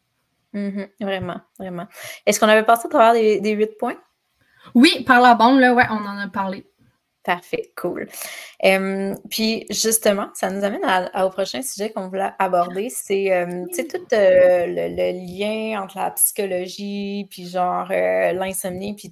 Vraiment, vraiment. Est-ce qu'on avait passé à travers des, des 8 points? Oui, par la bande, là, ouais, on en a parlé. Parfait, cool. puis justement, ça nous amène au prochain sujet qu'on voulait aborder, c'est euh, tout euh, le, lien entre la psychologie, puis genre l'insomnie, puis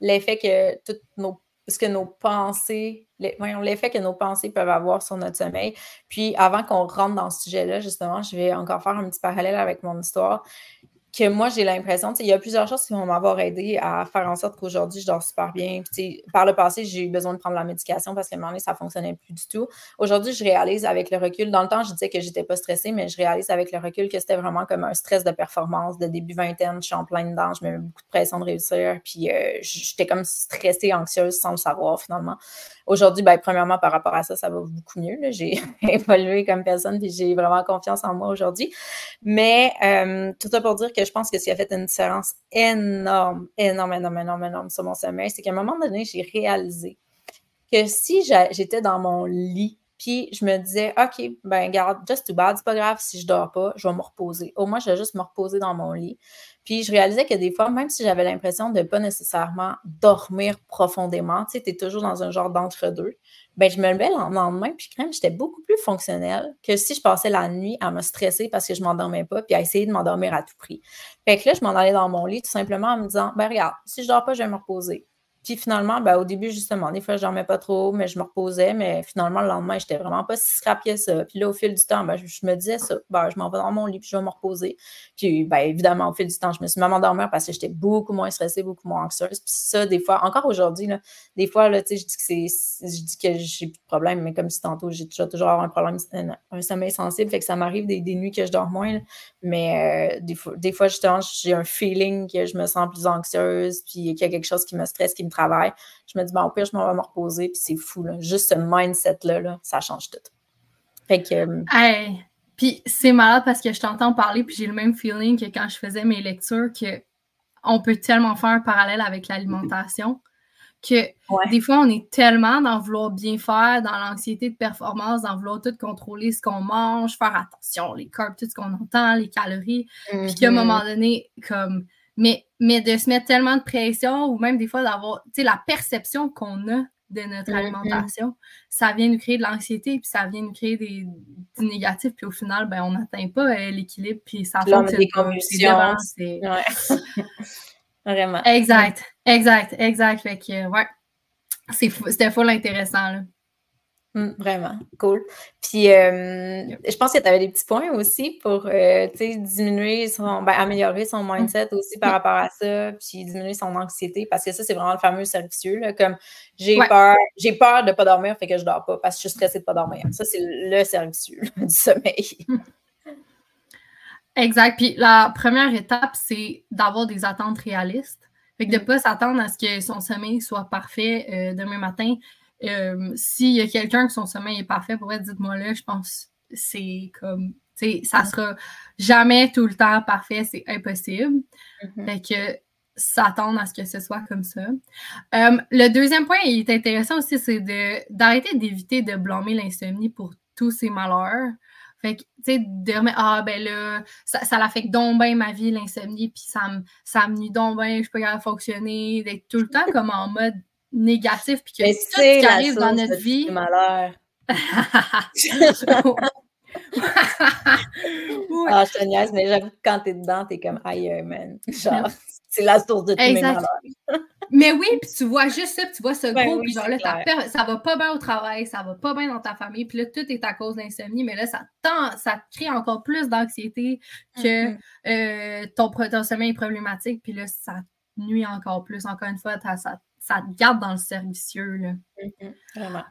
l'effet que toutes nos ce que nos pensées, l'effet que nos pensées peuvent avoir sur notre sommeil. Puis avant qu'on rentre dans ce sujet-là, justement, je vais encore faire un petit parallèle avec mon histoire que moi, j'ai l'impression, il y a plusieurs choses qui vont m'avoir aidé à faire en sorte qu'aujourd'hui, je dors super bien. par le passé, j'ai eu besoin de prendre la médication parce qu'à un moment donné, ça ne fonctionnait plus du tout. Aujourd'hui, je réalise avec le recul, dans le temps, je disais que j'étais pas stressée, mais je réalise avec le recul que c'était vraiment comme un stress de performance de début vingtaine. Je suis en plein dedans, je me mets beaucoup de pression de réussir, puis euh, j'étais comme stressée, anxieuse sans le savoir finalement. Aujourd'hui, ben, premièrement, par rapport à ça, ça va beaucoup mieux. J'ai évolué comme personne, puis j'ai vraiment confiance en moi aujourd'hui. Mais euh, tout ça pour dire que je pense que ce qui a fait une différence énorme, énorme, énorme, énorme, énorme sur mon sommeil, c'est qu'à un moment donné, j'ai réalisé que si j'étais dans mon lit, puis je me disais, OK, ben garde, just too bad, c'est pas grave si je dors pas, je vais me reposer. Au moins, je vais juste me reposer dans mon lit. Puis je réalisais que des fois, même si j'avais l'impression de ne pas nécessairement dormir profondément, tu sais, tu es toujours dans un genre d'entre-deux, ben je me levais le lendemain, puis crème, j'étais beaucoup plus fonctionnelle que si je passais la nuit à me stresser parce que je m'endormais pas, puis à essayer de m'endormir à tout prix. Fait que là, je m'en allais dans mon lit tout simplement en me disant, ben regarde, si je dors pas, je vais me reposer. Puis finalement, ben, au début, justement, des fois, je dormais pas trop, mais je me reposais. Mais finalement, le lendemain, j'étais vraiment pas si scrappée ça. Puis là, au fil du temps, ben, je, me disais ça. Ben, je m'en vais dans mon lit, puis je vais me reposer. Puis, ben, évidemment, au fil du temps, je me suis même endormie parce que j'étais beaucoup moins stressée, beaucoup moins anxieuse. Puis ça, des fois, encore aujourd'hui, des fois, là, je dis que c'est, je dis que j'ai plus de problème, mais comme si tantôt, j'ai toujours, toujours un problème, un, sommeil sensible, fait que ça m'arrive des, nuits que je dors moins. Mais euh, des, fois, des fois, justement, j'ai un feeling que je me sens plus anxieuse, puis qu'il y a quelque chose qui me stresse, qui me Je me dis, bon, au pire, je m'en vais me reposer, puis c'est fou, là. Juste ce mindset-là, là, ça change tout. Fait que. Euh, puis c'est malade parce que je t'entends parler, puis j'ai le même feeling que quand je faisais mes lectures, que on peut tellement faire un parallèle avec l'alimentation que des fois, on est tellement dans vouloir bien faire, dans l'anxiété de performance, dans vouloir tout contrôler ce qu'on mange, faire attention, les carbs, tout ce qu'on entend, les calories, puis qu'à un mm-hmm. moment donné, comme, mais, mais de se mettre tellement de pression ou même des fois d'avoir, tu sais, la perception qu'on a de notre mm-hmm. alimentation, ça vient nous créer de l'anxiété, puis ça vient nous créer des, du négatif, puis au final, ben, on n'atteint pas euh, l'équilibre, puis ça fait des convulsions. Vraiment. Exact, exact, exact. Fait que, ouais, c'était full intéressant, là. Hum, vraiment, cool. Puis, euh, je pense que tu avais des petits points aussi pour euh, diminuer son, ben, améliorer son hum. mindset aussi par rapport à ça, puis diminuer son anxiété, parce que ça, c'est vraiment le fameux servicieux. Là, comme j'ai peur, j'ai peur de ne pas dormir, fait que je dors pas parce que je suis stressée de ne pas dormir. Ça, c'est le servicieux du sommeil. Exact. Puis la première étape, c'est d'avoir des attentes réalistes. Fait que de ne pas s'attendre à ce que son sommeil soit parfait euh, demain matin. Euh, s'il y a quelqu'un que son sommeil est parfait, pourrait dites-moi là, je pense c'est comme, tu sais, ça sera jamais tout le temps parfait, c'est impossible. Mm-hmm. Fait que s'attendre à ce que ce soit comme ça. Euh, le deuxième point, il est intéressant aussi, c'est d'arrêter d'éviter de blâmer l'insomnie pour tous ces malheurs. Fait que, tu sais, de remettre, ah, ben là, ça, ça l'affecte donc bien ma vie, l'insomnie, puis ça me, ça me nuit donc bien, je peux pas fonctionner, d'être tout le temps comme en mode négatif, puis que tout ce qui arrive dans notre vie. malheur. Ah, je te niaise, mais j'avoue que quand t'es dedans, t'es comme aïe, man. Genre, c'est la source de tous mes malheurs. mais oui, puis tu vois juste ça, puis tu vois ce ben gros, puis genre là, ça va pas bien au travail, ça va pas bien dans ta famille, puis là, tout est à cause d'insomnie, mais là, ça, ça te crée encore plus d'anxiété que mm-hmm. euh, ton, ton, sommeil est problématique, puis là, ça nuit encore plus. Encore une fois, ça, ça te garde dans le servicieux. Là. Mm-hmm. Vraiment.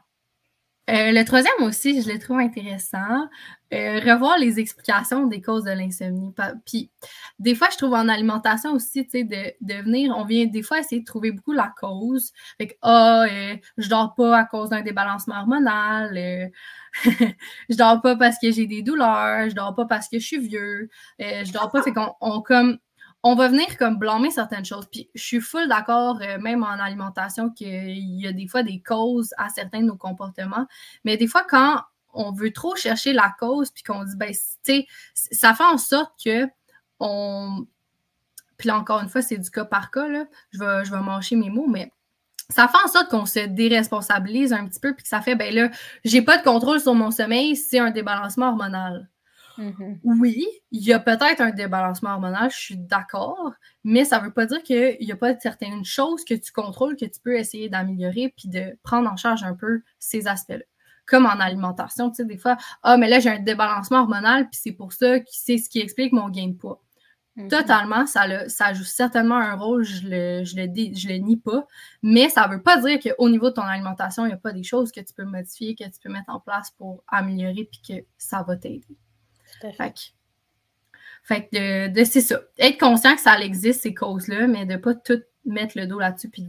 Euh, le troisième aussi, je le trouve intéressant, euh, revoir les explications des causes de l'insomnie. Puis, des fois, je trouve en alimentation aussi, tu sais, de, de, venir, on vient des fois essayer de trouver beaucoup la cause. Fait que, ah, euh, je dors pas à cause d'un débalancement hormonal, je dors pas parce que j'ai des douleurs, je dors pas parce que je suis vieux, je dors pas, fait qu'on on, comme on va venir comme blâmer certaines choses. Puis je suis full d'accord, euh, même en alimentation, qu'il y a des fois des causes à certains de nos comportements. Mais des fois, quand on veut trop chercher la cause, puis qu'on dit, ben, tu sais, ça fait en sorte que on. Puis là, encore une fois, c'est du cas par cas. Je vais, je mes mots, mais ça fait en sorte qu'on se déresponsabilise un petit peu, puis que ça fait, ben là, j'ai pas de contrôle sur mon sommeil, c'est un débalancement hormonal. Mm-hmm. Oui, il y a peut-être un débalancement hormonal, je suis d'accord, mais ça ne veut pas dire qu'il n'y a pas certaines choses que tu contrôles que tu peux essayer d'améliorer puis de prendre en charge un peu ces aspects-là. Comme en alimentation, tu sais, des fois, ah, mais là, j'ai un débalancement hormonal, puis c'est pour ça que c'est ce qui explique mon gain de poids. Mm-hmm. Totalement, ça, ça joue certainement un rôle, je le, je le, je le nie pas, mais ça ne veut pas dire qu'au niveau de ton alimentation, il n'y a pas des choses que tu peux modifier, que tu peux mettre en place pour améliorer puis que ça va t'aider. Fait que, de, c'est ça. Être conscient que ça existe, ces causes-là, mais de ne pas tout mettre le dos là-dessus, puis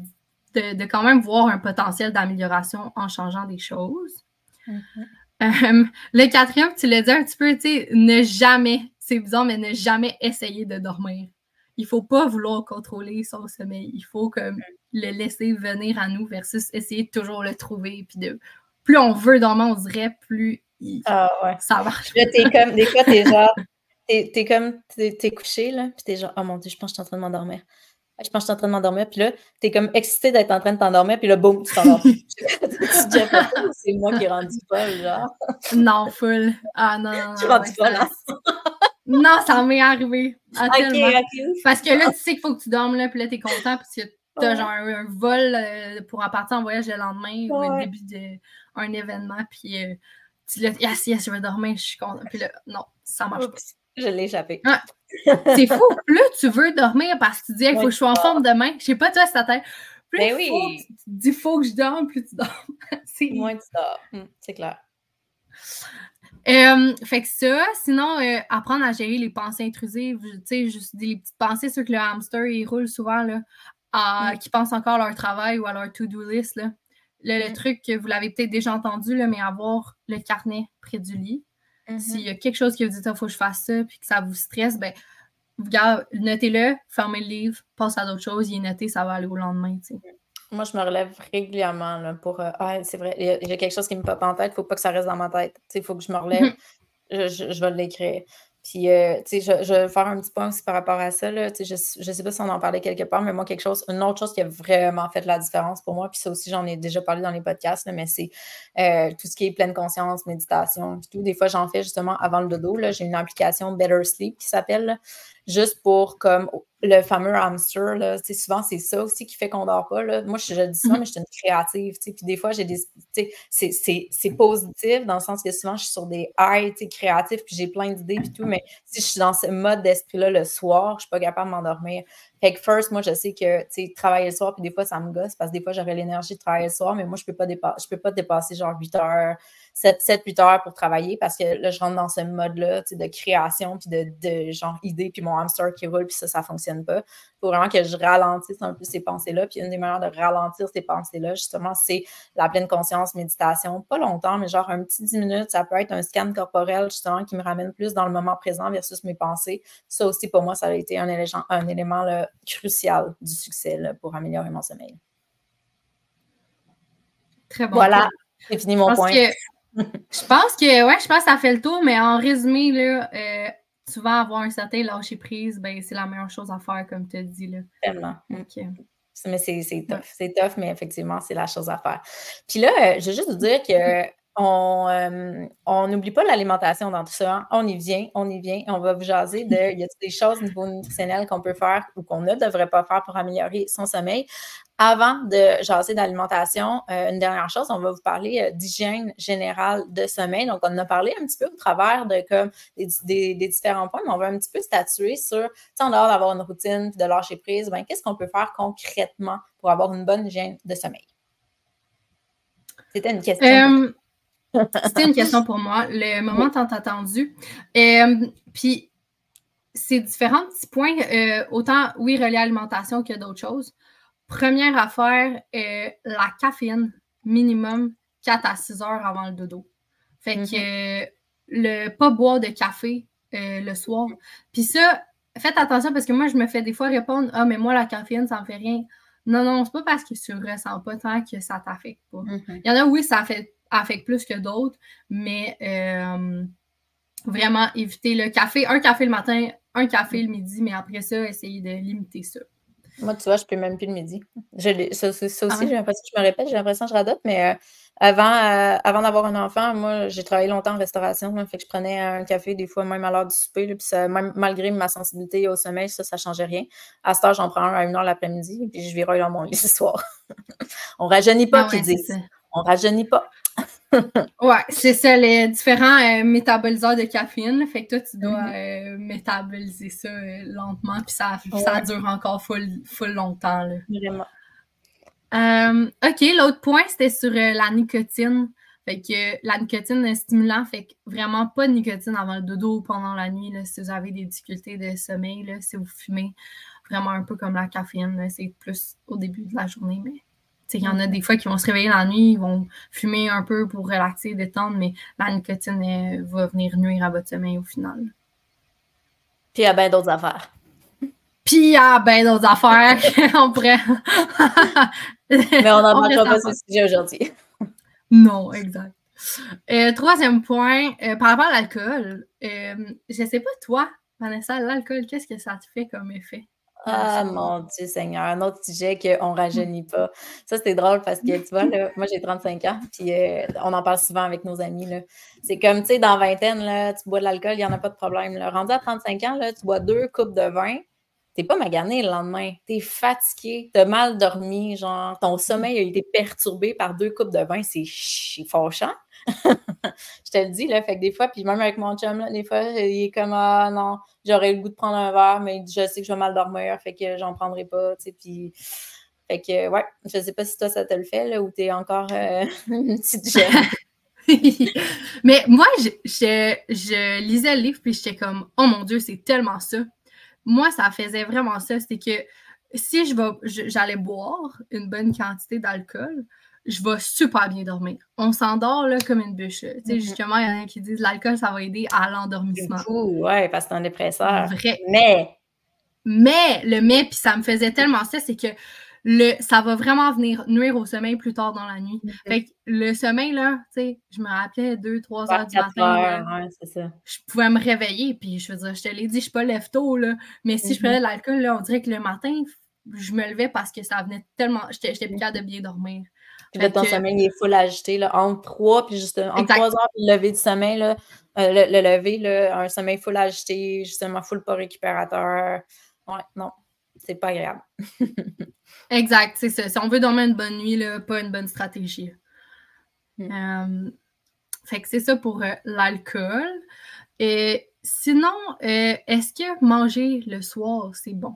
de, quand même voir un potentiel d'amélioration en changeant des choses. Mm-hmm. Euh, le quatrième, tu l'as dit un petit peu, tu sais, ne jamais, c'est bizarre, mais ne jamais essayer de dormir. Il ne faut pas vouloir contrôler son sommeil. Il faut comme mm. le laisser venir à nous versus essayer de toujours le trouver. Puis de plus on veut dormir, on dirait, plus ah ouais. Ça marche. Là, t'es comme, des fois, t'es genre, t'es, es comme, t'es, couché, là, puis t'es genre, oh mon Dieu, je pense que je suis en train de m'endormir. Je pense que je suis en train de m'endormir, puis là, t'es comme excité d'être en train de t'endormir, puis là, boum, tu t'endors. c'est moi qui ai rendu folle, genre. Non, full. Ah non, non. Tu rendu folle, là. Non, ça m'est arrivé. Parce que là, tu sais qu'il faut que tu dormes, là, puis là, t'es content, puis t'as genre un, vol euh, pour en partir en voyage le lendemain ou le début d'un événement, puis euh, tu dis yes, yes, je vais dormir, je suis contente. Puis là, non, ça marche pas. Je l'ai échappé. c'est fou. Plus tu veux dormir parce que tu dis, il faut que je sois en forme demain. Je sais pas, toi, ta tête. Plus ben oui. tu dis, faut que je dorme, plus tu dors. Moins tu dors. Hum, c'est clair. Euh, fait que ça, sinon, euh, apprendre à gérer les pensées intrusives, tu sais, juste des petites pensées sur que le hamster, il roule souvent, là, à, mm. qui pensent encore à leur travail ou à leur to-do list, là. Le, mm. truc que vous l'avez peut-être déjà entendu, là, mais avoir le carnet près du lit. Mm-hmm. S'il y a quelque chose qui vous dit, il faut que je fasse ça, puis que ça vous stresse, ben, notez-le, fermez le livre, passe à d'autres choses, il est noté, ça va aller au lendemain. Moi, je me relève régulièrement là, pour. Euh, ah, c'est vrai, il y, a, quelque chose qui me pop en tête, il ne faut pas que ça reste dans ma tête. Il faut que je me relève, je, je, vais l'écrire. Puis, euh, tu sais, je, je, vais faire un petit point aussi par rapport à ça. Là. Je ne sais pas si on en parlait quelque part, mais moi, quelque chose, une autre chose qui a vraiment fait la différence pour moi, puis ça aussi, j'en ai déjà parlé dans les podcasts, mais c'est euh, tout ce qui est pleine conscience, méditation, puis tout. Des fois, j'en fais justement avant le dodo. J'ai une application Better Sleep qui s'appelle juste pour comme le fameux hamster, là, souvent c'est ça aussi qui fait qu'on dort pas. Là. Moi, je, je dis ça, mm-hmm. mais je suis une créative. Puis des fois, j'ai des. C'est positif dans le sens que souvent je suis sur des highs créatifs, puis j'ai plein d'idées puis tout, mais si je suis dans ce mode d'esprit-là le soir, je suis pas capable de m'endormir. Fait que first, moi, je sais que travailler le soir, puis des fois, ça me gosse parce que des fois, j'aurais l'énergie de travailler le soir, mais moi, je peux pas je peux pas dépasser genre 8 heures, 7-8 heures pour travailler parce que là, je rentre dans ce mode-là de création, puis de, de, genre idée, puis mon hamster qui roule, puis ça, ça fonctionne pas. Il faut vraiment que je ralentisse un peu ces pensées-là. Puis une des manières de ralentir ces pensées-là, justement, c'est la pleine conscience, méditation. Pas longtemps, mais genre un petit 10 minutes. Ça peut être un scan corporel, justement, qui me ramène plus dans le moment présent versus mes pensées. Ça aussi, pour moi, ça a été un élément, un élément crucial du succès pour améliorer mon sommeil. Très bon. Voilà, c'est fini mon point je pense que ouais, je pense que ça fait le tour, mais en résumé, là, euh, souvent avoir un certain lâcher prise, ben, c'est la meilleure chose à faire, comme tu as dit. Là. Tellement. Mais c'est tough. C'est tough, mais effectivement, c'est la chose à faire. Puis là, euh, je veux juste vous dire que euh, on n'oublie pas l'alimentation dans tout ça. Hein. On y vient, on y vient. On va vous jaser de y a des choses au niveau nutritionnel qu'on peut faire ou qu'on ne devrait pas faire pour améliorer son sommeil? Avant de jaser d'alimentation, euh, une dernière chose, on va vous parler euh, d'hygiène générale de sommeil. Donc, on en a parlé un petit peu au travers de comme des, différents points, mais on va un petit peu statuer sur, en dehors d'avoir une routine de lâcher prise, ben, qu'est-ce qu'on peut faire concrètement pour avoir une bonne hygiène de sommeil? C'était une question. C'était une question pour moi, le moment tant attendu. Euh, puis, c'est différents petits points, euh, autant, oui, reliés à l'alimentation que d'autres choses. Première affaire, euh, la caféine, minimum 4 à 6 heures avant le dodo. Fait que mm-hmm. le pas boire de café le soir. Puis ça, faites attention parce que moi, je me fais des fois répondre Ah, mais moi, la caféine, ça me fait rien. Non, non, c'est pas parce que tu ressens pas tant que ça t'affecte pas. Mm-hmm. Il y en a, oui, ça fait affecte plus que d'autres, mais euh, vraiment éviter le café. Un café le matin, un café le midi, mais après ça, essayer de limiter ça. Moi, tu vois, je peux même plus le midi. Je, ça, aussi, ah j'ai l'impression que je me répète, j'ai l'impression que je radote, mais euh, avant, euh, avant d'avoir un enfant, moi, j'ai travaillé longtemps en restauration, fait que je prenais un café des fois même à l'heure du souper, puis ça, même, malgré ma sensibilité au sommeil, ça, ça ne changeait rien. À ce temps, j'en prends un à une heure l'après-midi, puis je virais dans mon lit ce soir. On rajeunit pas, ah, qui On rajeunit pas. Ouais, c'est ça, les différents euh, métaboliseurs de caféine. fait que toi, tu dois mm-hmm. euh, métaboliser ça euh, lentement, puis ça, ça dure encore full, full longtemps. Là. Vraiment. OK, l'autre point, c'était sur la nicotine. Fait que la nicotine est stimulant, fait que vraiment pas de nicotine avant le dodo ou pendant la nuit, là, si vous avez des difficultés de sommeil, là, si vous fumez, vraiment un peu comme la caféine, c'est plus au début de la journée, mais il y en a des fois qui vont se réveiller la nuit, ils vont fumer un peu pour relaxer, détendre, mais la nicotine va venir nuire à votre sommeil au final. Puis il y a bien d'autres affaires. Puis il y a bien d'autres affaires. on pourrait. mais on n'en parlera pas ce sujet aujourd'hui. non, exact. Euh, troisième point, euh, par rapport à l'alcool, euh, je ne sais pas toi, Vanessa, l'alcool, qu'est-ce que ça te fait comme effet? Ah mon Dieu Seigneur, un autre sujet qu'on ne rajeunit pas. Ça, c'est drôle parce que, tu vois, là, moi, j'ai 35 ans, puis euh, on en parle souvent avec nos amis. C'est comme, tu sais, dans vingtaine, là, tu bois de l'alcool, il n'y en a pas de problème. Là. Rendu à 35 ans, là, tu bois deux coupes de vin, t'es pas magané le lendemain, t'es fatigué, t'as mal dormi, genre ton sommeil a été perturbé par deux coupes de vin, c'est fâchant. je te le dis, là, fait que des fois, puis même avec mon chum, des fois, il est comme Ah non, j'aurais le goût de prendre un verre, mais je sais que je vais mal dormir, fait que j'en prendrai pas, tu sais, puis. Fait que, ouais, je sais pas si toi, ça te le fait, ou t'es encore euh, une petite jeune. mais moi, je, je, lisais le livre, puis j'étais comme, oh mon Dieu, c'est tellement ça moi, ça faisait vraiment ça. C'était que si je j'allais boire une bonne quantité d'alcool, je vais super bien dormir. On s'endort là, comme une bûche. Tu sais, mm-hmm. Justement, il y en a qui disent l'alcool, ça va aider à l'endormissement. Oui, parce que c'est un dépresseur. Vrai. Mais. Mais, le mais, puis ça me faisait tellement ça, c'est que le, ça va vraiment venir nuire au sommeil plus tard dans la nuit. Mm-hmm. Fait que le sommeil, là, tu sais, je me rappelais 2-3 heures du matin. ça. Je pouvais me réveiller, puis je veux dire, je te l'ai dit, je suis pas lève-tôt, là. Mais si je mm-hmm. prenais de l'alcool, là, on dirait que le matin, je me levais parce que ça venait tellement. J'étais plus capable de bien dormir. Puis là, ton sommeil est full agité, là, entre 3 puis juste entre 3 heures puis le lever du sommeil, là, euh, le, le, lever, là, un sommeil full agité, justement full pas récupérateur. Ouais, non, c'est pas agréable. exact, c'est ça. Si on veut dormir une bonne nuit, là, pas une bonne stratégie. Hmm. Euh, fait que c'est ça pour euh, l'alcool. Et sinon, euh, est-ce que manger le soir, c'est bon?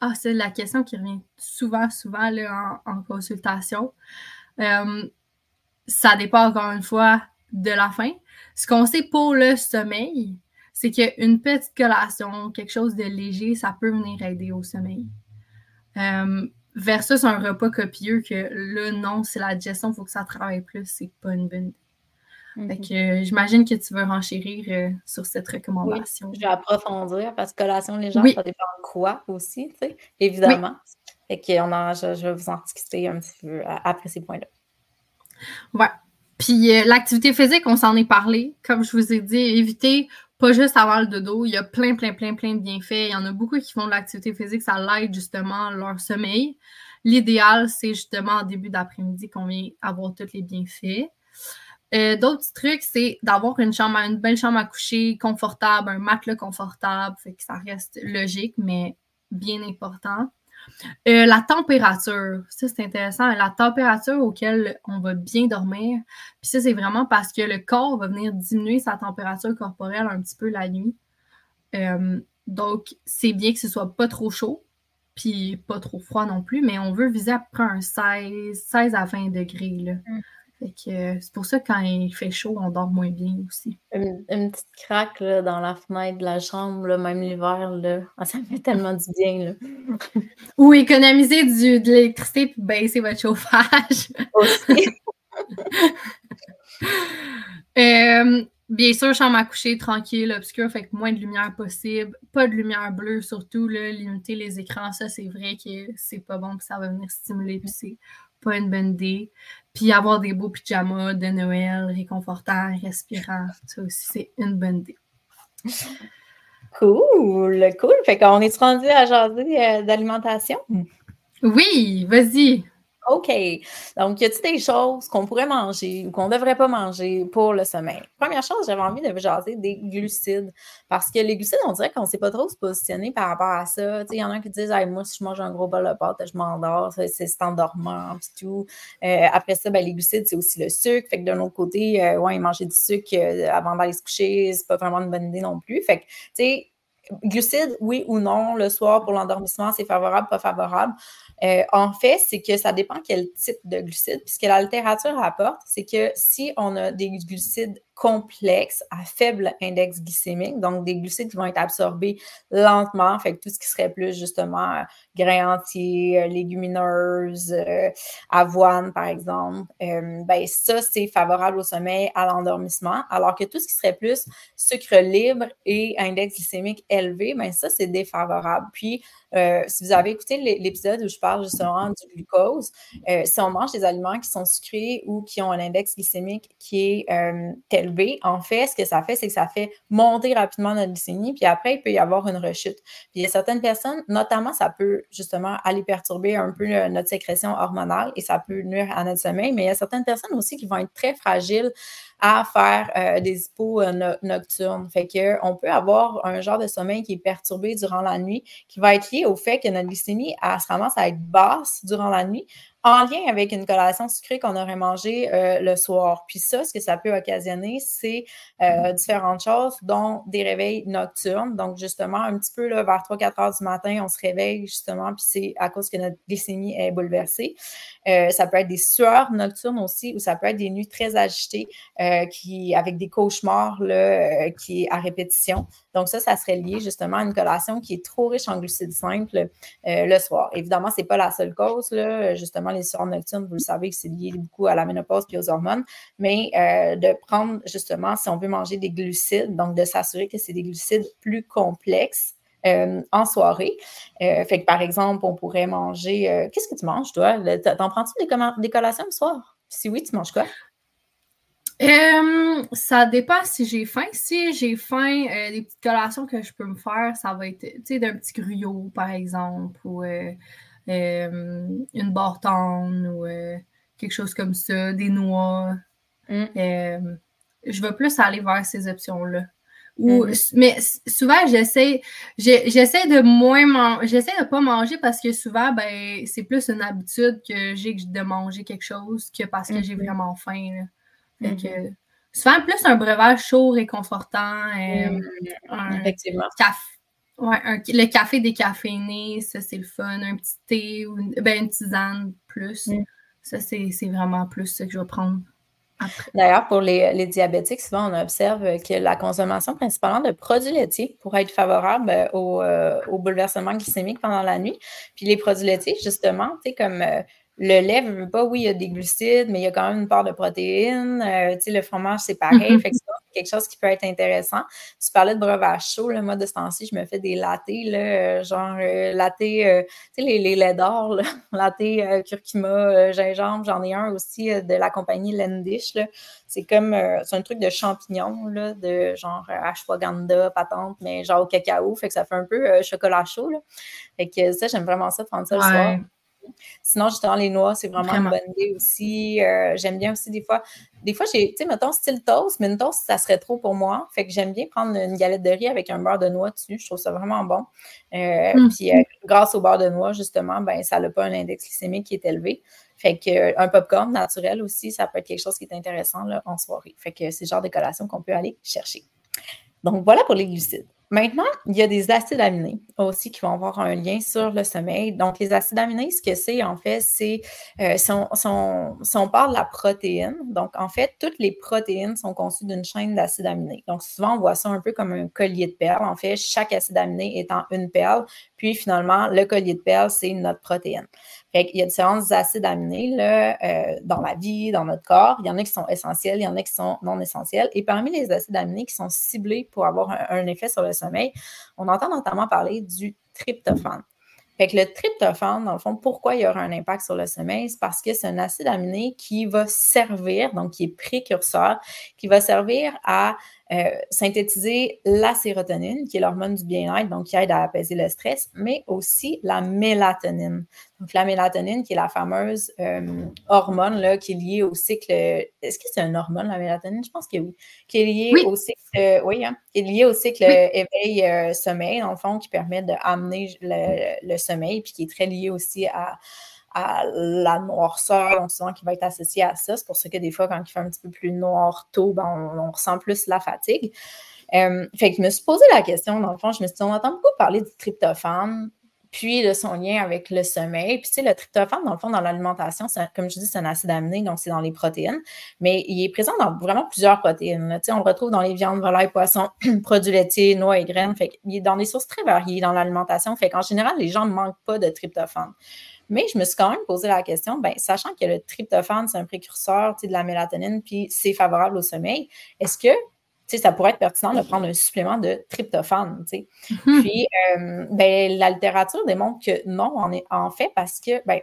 Ah, c'est la question qui revient souvent, souvent là, en, consultation. ça dépend encore une fois de la faim. Ce qu'on sait pour le sommeil, c'est qu'une petite collation, quelque chose de léger, ça peut venir aider au sommeil. Euh, versus un repas copieux que là, non, c'est la digestion, il faut que ça travaille plus, c'est pas une bonne idée. Fait que mhm. j'imagine que tu veux renchérir euh, sur cette recommandation. je vais approfondir parce que collation légère, ça dépend de quoi aussi, tu sais, évidemment. Fait que on je, vais vous en discuter un petit peu après ces points-là. Ouais. Puis euh, l'activité physique, on s'en est parlé. Comme je vous ai dit, évitez pas juste avoir le dodo, il y a plein, plein, plein, plein de bienfaits. Il y en a beaucoup qui font de l'activité physique, ça l'aide justement leur sommeil. L'idéal, c'est justement en début d'après-midi qu'on vient avoir tous les bienfaits. Euh, d'autres trucs, c'est d'avoir une chambre, une belle chambre à coucher confortable, un matelas confortable, fait que ça reste logique, mais bien important. Euh, la température, ça c'est intéressant. La température auquel on va bien dormir, puis ça c'est vraiment parce que le corps va venir diminuer sa température corporelle un petit peu la nuit. Euh, donc c'est bien que ce soit pas trop chaud, puis pas trop froid non plus, mais on veut viser à peu près un 16, 16 à 20 degrés. Là. Mm. Euh, c'est pour ça que quand il fait chaud, on dort moins bien aussi. Une, petite craque dans la fenêtre de la chambre, même l'hiver, ah, ça fait tellement du bien. Là. Ou économiser du, de l'électricité puis baisser votre chauffage. Aussi. Euh, bien sûr, chambre à coucher tranquille, obscure, fait que moins de lumière possible. Pas de lumière bleue surtout, là, limiter les écrans, ça c'est vrai que c'est pas bon, puis ça va venir stimuler, puis c'est pas une bonne idée. Puis avoir des beaux pyjamas de Noël, réconfortants, respirants, ça aussi, c'est une bonne idée. Cool, cool. Fait qu'on est rendu à jaser euh, d'alimentation? Oui, vas-y. OK. Donc, y a-t-il des choses qu'on pourrait manger ou qu'on ne devrait pas manger pour le sommeil? Première chose, j'avais envie de jaser des glucides. Parce que les glucides, on dirait qu'on ne sait pas trop se positionner par rapport à ça. Il y en a qui disent Moi, si je mange un gros bol de pâte, je m'endors, c'est endormant, puis tout. Euh, après ça, ben, les glucides, c'est aussi le sucre. Fait que d'un autre côté, euh, ouais, manger du sucre euh, avant d'aller se coucher, c'est pas vraiment une bonne idée non plus. Fait que, tu sais, glucides, oui ou non, le soir pour l'endormissement, c'est favorable, pas favorable. Euh, en fait, c'est que ça dépend quel type de glucides. Puisque la littérature rapporte, c'est que si on a des glucides complexes à faible index glycémique, donc des glucides qui vont être absorbés lentement, fait que tout ce qui serait plus justement euh, grains entiers, euh, légumineuses, avoine par exemple, ben ça c'est favorable au sommeil, à l'endormissement, alors que tout ce qui serait plus sucre libre et index glycémique élevé, ben ça c'est défavorable. Puis euh, si vous avez écouté l'épisode où je parle justement du glucose, euh, si on mange des aliments qui sont sucrés ou qui ont un index glycémique qui est euh, élevé, en fait, ce que ça fait, c'est que ça fait monter rapidement notre glycémie, puis après, il peut y avoir une rechute. Puis il y a certaines personnes, notamment, ça peut justement aller perturber un peu notre sécrétion hormonale et ça peut nuire à notre sommeil, mais il y a certaines personnes aussi qui vont être très fragiles à faire euh, des hippos nocturnes. Fait qu'on peut avoir un genre de sommeil qui est perturbé durant la nuit, qui va être lié au fait que notre glycémie, elle se ramasse à être basse durant la nuit, en lien avec une collation sucrée qu'on aurait mangée euh, le soir. Puis ça, ce que ça peut occasionner, c'est euh, différentes choses, dont des réveils nocturnes. Donc, justement, un petit peu là, vers 3-4 heures du matin, on se réveille justement, puis c'est à cause que notre glycémie est bouleversée. Euh, ça peut être des sueurs nocturnes aussi, ou ça peut être des nuits très agitées, qui, avec des cauchemars là, qui est à répétition. Donc, ça, ça serait lié justement à une collation qui est trop riche en glucides simples le soir. Évidemment, ce n'est pas la seule cause, là, justement, les soirs nocturnes, vous le savez que c'est lié beaucoup à la ménopause et aux hormones, mais euh, de prendre justement, si on veut manger des glucides, donc de s'assurer que c'est des glucides plus complexes. Euh, en soirée. Euh, fait que par exemple, on pourrait manger. Qu'est-ce que tu manges, toi? T'en prends-tu des, collations le soir? Si oui, tu manges quoi? ça dépend si j'ai faim. Si j'ai faim, des petites collations que je peux me faire, ça va être, tu sais, d'un petit gruyot, par exemple, ou euh, une bartone ou euh, quelque chose comme ça, des noix. Mm. Euh, je vais plus aller vers ces options-là. Mm-hmm. Mais souvent, j'essaie, j'essaie de moins manger, j'essaie de pas manger parce que souvent, ben, c'est plus une habitude que j'ai de manger quelque chose que parce que j'ai mm-hmm. vraiment faim. Mm-hmm. souvent, plus un breuvage chaud réconfortant, mm. un Effectivement. café, Ouais, le café décaféiné, ça c'est le fun. Un petit thé ou une, ben, une tisane plus. Mm. Ça, c'est vraiment plus ce que je vais prendre. D'ailleurs, pour les, diabétiques, souvent on observe que la consommation principalement de produits laitiers pourrait être favorable euh, au, euh, au bouleversement glycémique pendant la nuit. Puis les produits laitiers, justement, tu sais, comme euh, le lait, veux pas, oui, il y a des glucides, mais il y a quand même une part de protéines. Euh, tu sais, le fromage, c'est pareil. fait que c'est quelque chose qui peut être intéressant. Tu parlais de breuvage chaud, le moi, de ce temps-ci, je me fais des lattés, là, euh, genre euh, euh, tu sais, les, les laits d'or, latte curcuma, gingembre. J'en ai un aussi de la compagnie Lendish. C'est comme, c'est un truc de champignons, là, de genre ashwagandha, patente, mais genre au cacao. Fait que ça fait un peu chocolat chaud, là. Fait que ça, j'aime vraiment ça, prendre ça le soir. Sinon, justement, les noix, c'est vraiment, une bonne idée aussi. Euh, j'aime bien aussi des fois. Des fois, j'ai, tu sais, mettons, style toast, mais une toast, ça serait trop pour moi. Fait que j'aime bien prendre une galette de riz avec un beurre de noix dessus. Je trouve ça vraiment bon. Euh, mm. Puis, euh, grâce au beurre de noix, justement, ben, ça n'a pas un index glycémique qui est élevé. Fait que un popcorn naturel aussi, ça peut être quelque chose qui est intéressant là, en soirée. Fait que c'est le genre de collation qu'on peut aller chercher. Donc, voilà pour les glucides. Maintenant, il y a des acides aminés aussi qui vont avoir un lien sur le sommeil. Donc, les acides aminés, ce que c'est, en fait, c'est euh, si, on, parle de la protéine, donc en fait, toutes les protéines sont conçues d'une chaîne d'acides aminés. Donc, souvent, on voit ça un peu comme un collier de perles. En fait, chaque acide aminé étant une perle, puis finalement, le collier de perles, c'est notre protéine. Fait il y a différents acides aminés là, euh, dans la vie, dans notre corps. Il y en a qui sont essentiels, il y en a qui sont non essentiels. Et parmi les acides aminés qui sont ciblés pour avoir un, effet sur le sommeil, on entend notamment parler du tryptophane. Fait que le tryptophane, dans le fond, pourquoi il y aura un impact sur le sommeil? C'est parce que c'est un acide aminé qui va servir, donc qui est précurseur, qui va servir à euh, synthétiser la sérotonine, qui est l'hormone du bien-être, donc qui aide à apaiser le stress, mais aussi la mélatonine. Donc, la mélatonine, qui est la fameuse euh, hormone là, qui est liée au cycle. Est-ce que c'est une hormone, la mélatonine? Je pense que oui. Qui est liée au cycle. oui, hein, qui est liée au cycle éveil-sommeil, euh, dans le fond, qui permet d'amener le, le, sommeil, puis qui est très lié aussi à à la noirceur, donc souvent qui va être associée à ça. C'est pour ça que des fois, quand il fait un petit peu plus noir tôt, ben, on, ressent plus la fatigue. Euh, fait que je me suis posé la question, dans le fond, je me suis dit, on entend beaucoup parler du tryptophane, puis de son lien avec le sommeil. Puis, tu sais, le tryptophane, dans le fond, dans l'alimentation, comme je dis, c'est un acide aminé, donc c'est dans les protéines, mais il est présent dans vraiment plusieurs protéines. Tu sais, on le retrouve dans les viandes, volailles, poissons, produits laitiers, noix et graines. Fait qu'il est dans des sources très variées dans l'alimentation. Fait qu'en général, les gens ne manquent pas de tryptophane. Mais je me suis quand même posé la question, ben, sachant que le tryptophane, c'est un précurseur de la mélatonine, puis c'est favorable au sommeil, est-ce que ça pourrait être pertinent de prendre un supplément de tryptophane. Mm-hmm. Puis, euh, ben, la littérature démontre que non, en, est, en fait, parce que, ben,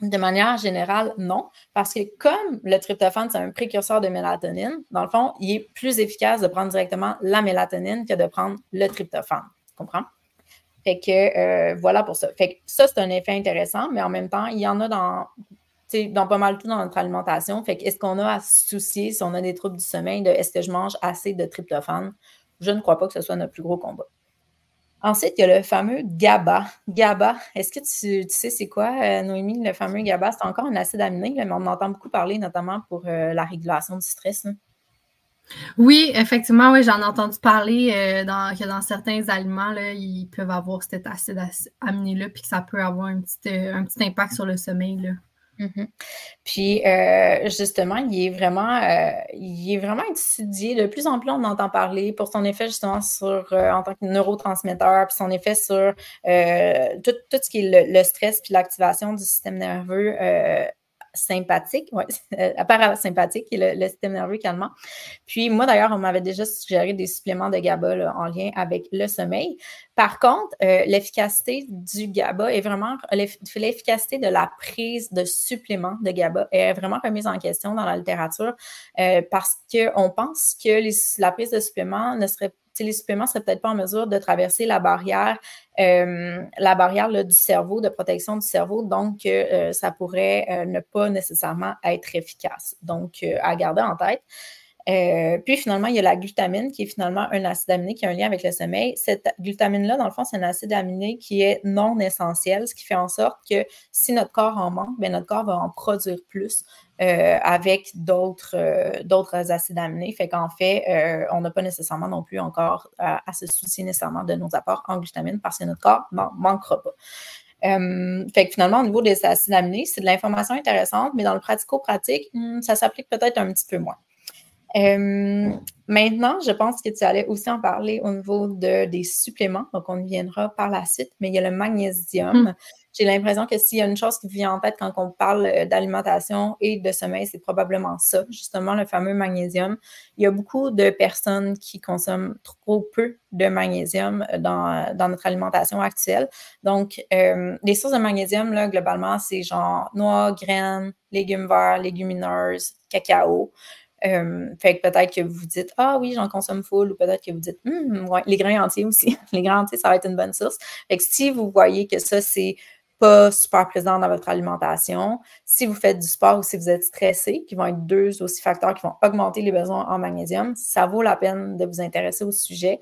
de manière générale, non, parce que comme le tryptophane, c'est un précurseur de mélatonine, dans le fond, il est plus efficace de prendre directement la mélatonine que de prendre le tryptophane. Tu comprends? Fait que euh, voilà pour ça. Fait que ça, c'est un effet intéressant, mais en même temps, il y en a dans dans pas mal tout dans notre alimentation. Fait est-ce qu'on a à se soucier si on a des troubles du sommeil de est-ce que je mange assez de tryptophane? Je ne crois pas que ce soit notre plus gros combat. Ensuite, il y a le fameux GABA. GABA, est-ce que tu, sais c'est quoi, euh, Noémie, le fameux GABA? C'est encore un acide aminé, mais on entend beaucoup parler, notamment pour euh, la régulation du stress. Oui, effectivement, oui, j'en ai entendu parler euh, dans, que dans certains aliments, là, ils peuvent avoir cet acide aminé-là, puis que ça peut avoir un petit, un petit impact sur le sommeil. Là. Mmh Puis euh, justement, il est vraiment, euh, il est vraiment étudié. De plus en plus, on entend parler pour son effet justement sur euh, en tant que neurotransmetteur, puis son effet sur tout, ce qui est le, le stress puis l'activation du système nerveux sympathique, oui, parasympathique, qui est le, système nerveux calmant. Puis moi, d'ailleurs, on m'avait déjà suggéré des suppléments de GABA en lien avec le sommeil. Par contre, euh, l'efficacité du GABA est vraiment, l'efficacité de la prise de suppléments de GABA est vraiment remise en question dans la littérature euh, parce qu'on pense que la prise de suppléments ne serait les suppléments ne seraient peut-être pas en mesure de traverser la barrière, euh, la barrière du cerveau, de protection du cerveau, donc euh, ça pourrait euh, ne pas nécessairement être efficace. Donc, à garder en tête. Puis finalement, il y a la glutamine qui est finalement un acide aminé qui a un lien avec le sommeil. Cette glutamine-là, dans le fond, c'est un acide aminé qui est non essentiel, ce qui fait en sorte que si notre corps en manque, bien, notre corps va en produire plus. Euh, avec d'autres euh, acides aminés. Fait qu'en fait, euh, on n'a pas nécessairement non plus encore à, se soucier nécessairement de nos apports en glutamine parce que notre corps ne manquera pas. fait que finalement, au niveau des acides aminés, c'est de l'information intéressante, mais dans le pratico-pratique, hmm, ça s'applique peut-être un petit peu moins. Maintenant, je pense que tu allais aussi en parler au niveau de, des suppléments, donc on y viendra par la suite, mais il y a le magnésium. Mmh j'ai l'impression que s'il y a une chose qui vient en tête quand on parle euh, d'alimentation et de sommeil, c'est probablement ça, justement le fameux magnésium. Il y a beaucoup de personnes qui consomment trop peu de magnésium euh, dans, dans notre alimentation actuelle. Donc, euh, les sources de magnésium, là, globalement, c'est genre noix, graines, légumes verts, légumineuses, cacao. Fait que peut-être que vous dites Ah oui, j'en consomme full, ou peut-être que vous dites ouais, les grains entiers aussi. les grains entiers, ça va être une bonne source. Fait que si vous voyez que ça, c'est pas super présent dans votre alimentation. Si vous faites du sport ou si vous êtes stressé, qui vont être deux aussi facteurs qui vont augmenter les besoins en magnésium, ça vaut la peine de vous intéresser au sujet.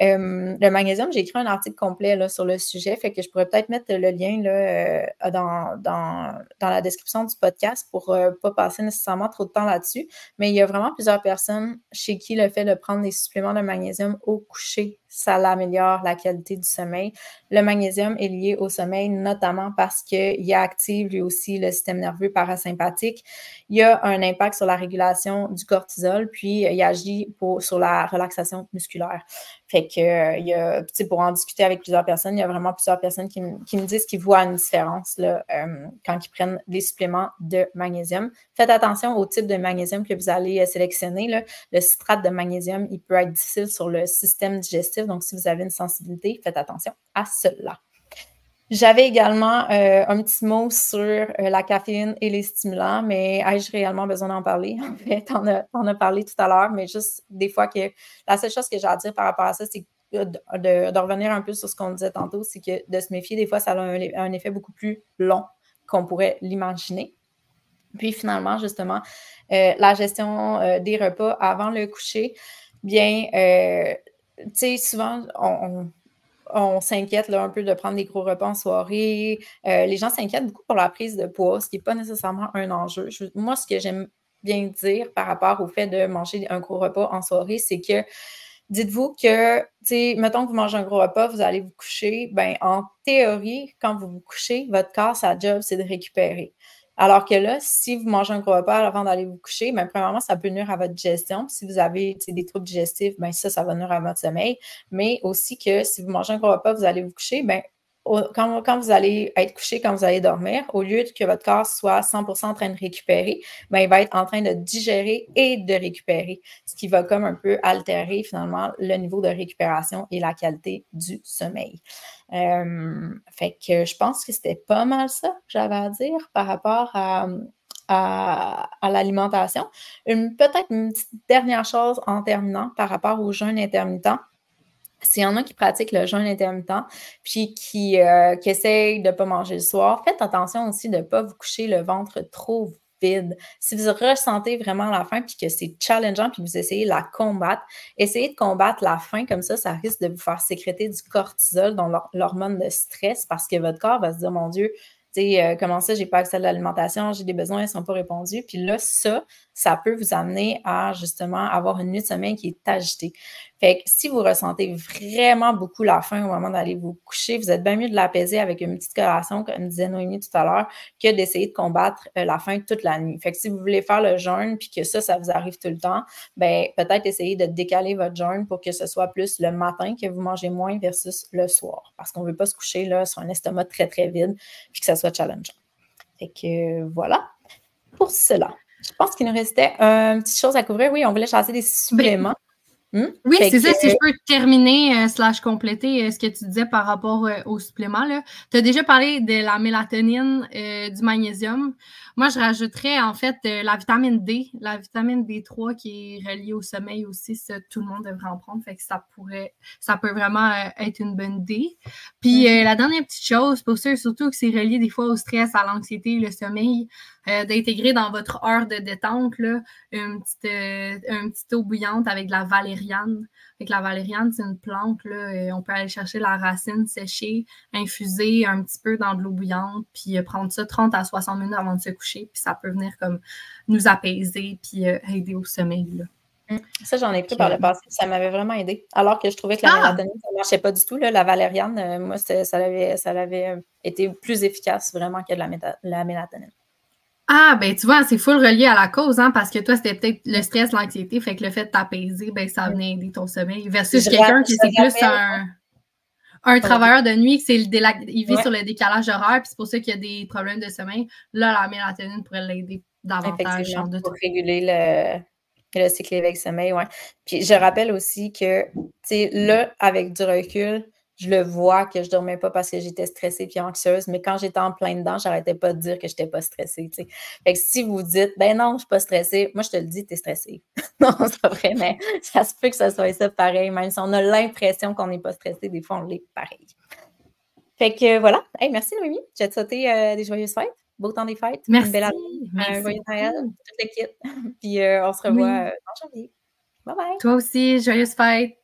Euh, le magnésium, j'ai écrit un article complet sur le sujet, fait que je pourrais peut-être mettre le lien euh, dans, la description du podcast pour ne euh, pas passer nécessairement trop de temps là-dessus. Mais il y a vraiment plusieurs personnes chez qui le fait de prendre des suppléments de magnésium au coucher ça l'améliore la qualité du sommeil. Le magnésium est lié au sommeil, notamment parce qu'il active lui aussi le système nerveux parasympathique. Il y a un impact sur la régulation du cortisol, puis il agit sur la relaxation musculaire. Fait que, euh, il y a, pour en discuter avec plusieurs personnes, il y a vraiment plusieurs personnes qui, me disent qu'ils voient une différence euh, quand ils prennent des suppléments de magnésium. Faites attention au type de magnésium que vous allez euh, sélectionner. Le citrate de magnésium, il peut être difficile sur le système digestif donc, si vous avez une sensibilité, faites attention à cela. J'avais également euh, un petit mot sur euh, la caféine et les stimulants, mais ai-je réellement besoin d'en parler? En fait, on a, a parlé tout à l'heure, mais juste des fois que la seule chose que j'ai à dire par rapport à ça, c'est de, revenir un peu sur ce qu'on disait tantôt, c'est que de se méfier, des fois, ça a un, effet beaucoup plus long qu'on pourrait l'imaginer. Puis finalement, justement, euh, la gestion des repas avant le coucher, bien, tu sais, souvent, on, s'inquiète un peu de prendre des gros repas en soirée. Euh, les gens s'inquiètent beaucoup pour la prise de poids, ce qui n'est pas nécessairement un enjeu. moi, ce que j'aime bien dire par rapport au fait de manger un gros repas en soirée, c'est que dites-vous que, tu sais, mettons que vous mangez un gros repas, vous allez vous coucher, ben en théorie, quand vous vous couchez, votre corps, sa job, c'est de récupérer. Alors que là, si vous mangez un gros repas avant d'aller vous coucher, bien, premièrement, ça peut nuire à votre digestion. Si vous avez des troubles digestifs, bien, ça, ça va nuire à votre sommeil. Mais aussi que si vous mangez un gros repas, vous allez vous coucher, bien, quand, vous allez être couché, quand vous allez dormir, au lieu que votre corps soit 100% en train de récupérer, ben, il va être en train de digérer et de récupérer, ce qui va comme un peu altérer finalement le niveau de récupération et la qualité du sommeil. Euh, fait que je pense que c'était pas mal ça que j'avais à dire par rapport à, à, l'alimentation. Peut-être une petite dernière chose en terminant par rapport au jeûne intermittent. S'il y en a qui pratiquent le jeûne intermittent, puis qui, euh, qui essayent de ne pas manger le soir, faites attention aussi de ne pas vous coucher le ventre trop vide. Si vous ressentez vraiment la faim, puis que c'est challengeant, puis vous essayez de la combattre, essayez de combattre la faim comme ça, ça risque de vous faire sécréter du cortisol, dans l'hormone de stress, parce que votre corps va se dire, mon Dieu, euh, comment ça, j'ai pas accès à l'alimentation, j'ai des besoins, ils sont pas répondus. Puis là, ça, ça peut vous amener à justement avoir une nuit de sommeil qui est agitée. Fait que si vous ressentez vraiment beaucoup la faim au moment d'aller vous coucher, vous êtes bien mieux de l'apaiser avec une petite collation, comme disait Noémie tout à l'heure, que d'essayer de combattre euh, la faim toute la nuit. Fait que si vous voulez faire le jeûne puis que ça, ça vous arrive tout le temps, ben peut-être essayer de décaler votre jeûne pour que ce soit plus le matin que vous mangez moins versus le soir. Parce qu'on ne veut pas se coucher là sur un estomac très, très vide puis que ça soit challengeant. Fait que voilà pour cela. Je pense qu'il nous restait une petite chose à couvrir. Oui, on voulait chasser des suppléments. Hmm? Oui, c'est ça. Si je peux terminer euh, slash compléter euh, ce que tu disais par rapport euh, aux suppléments. Tu as déjà parlé de la mélatonine, du magnésium. Moi, je rajouterais en fait la vitamine D, la vitamine D3 qui est reliée au sommeil aussi. Ça, tout le monde devrait en prendre. Fait que ça pourrait, ça peut vraiment être une bonne idée. Puis mm-hmm. la dernière petite chose, pour ceux surtout que c'est relié des fois au stress, à l'anxiété, le sommeil, euh, d'intégrer dans votre heure de détente là, une, petite, euh, petite eau bouillante avec de la valériane. La valériane, c'est une plante, là, euh, on peut aller chercher la racine séchée, infuser un petit peu dans de l'eau bouillante, puis prendre ça 30 à 60 minutes avant de se coucher, puis ça peut venir comme nous apaiser, puis aider au sommeil. Là. Hum, ça, j'en ai pris par le passé. Ça m'avait vraiment aidé. Alors que je trouvais que la ah! mélatonine, ça ne marchait pas du tout. Là. La valériane, moi, ça avait, ça avait été plus efficace vraiment que la, la mélatonine. Ah, ben tu vois, c'est full relié à la cause, hein, parce que toi, c'était peut-être le stress, l'anxiété, fait que le fait de t'apaiser, ben ça venait aider ton sommeil. Versus quelqu'un qui c'est plus un, un travailleur de nuit, c'est le il vit sur le décalage horaire, puis c'est pour ça qu'il y a des problèmes de sommeil. Là, la mélatonine pourrait l'aider davantage. Pour réguler le, le cycle éveil-sommeil, ouais. Puis je rappelle aussi que, tu sais, là, avec du recul, je le vois que je dormais pas parce que j'étais stressée puis anxieuse, mais quand j'étais en plein dedans, j'arrêtais pas de dire que j'étais pas stressée. Fait que si vous dites, ben non, je suis pas stressée, moi je te le dis, tu es stressée. non, c'est pas vrai, mais ça se peut que ça soit ça pareil, même si on a l'impression qu'on n'est pas stressé, des fois on l'est pareil. Fait que voilà. Hey, merci Noémie. J'ai souhaité euh, des joyeuses fêtes. Beau temps des fêtes. Merci. Une belle année. Un joyeux Noël, toute l'équipe. Puis euh, on se revoit euh, en janvier. Bye bye. Toi aussi, joyeuses fêtes.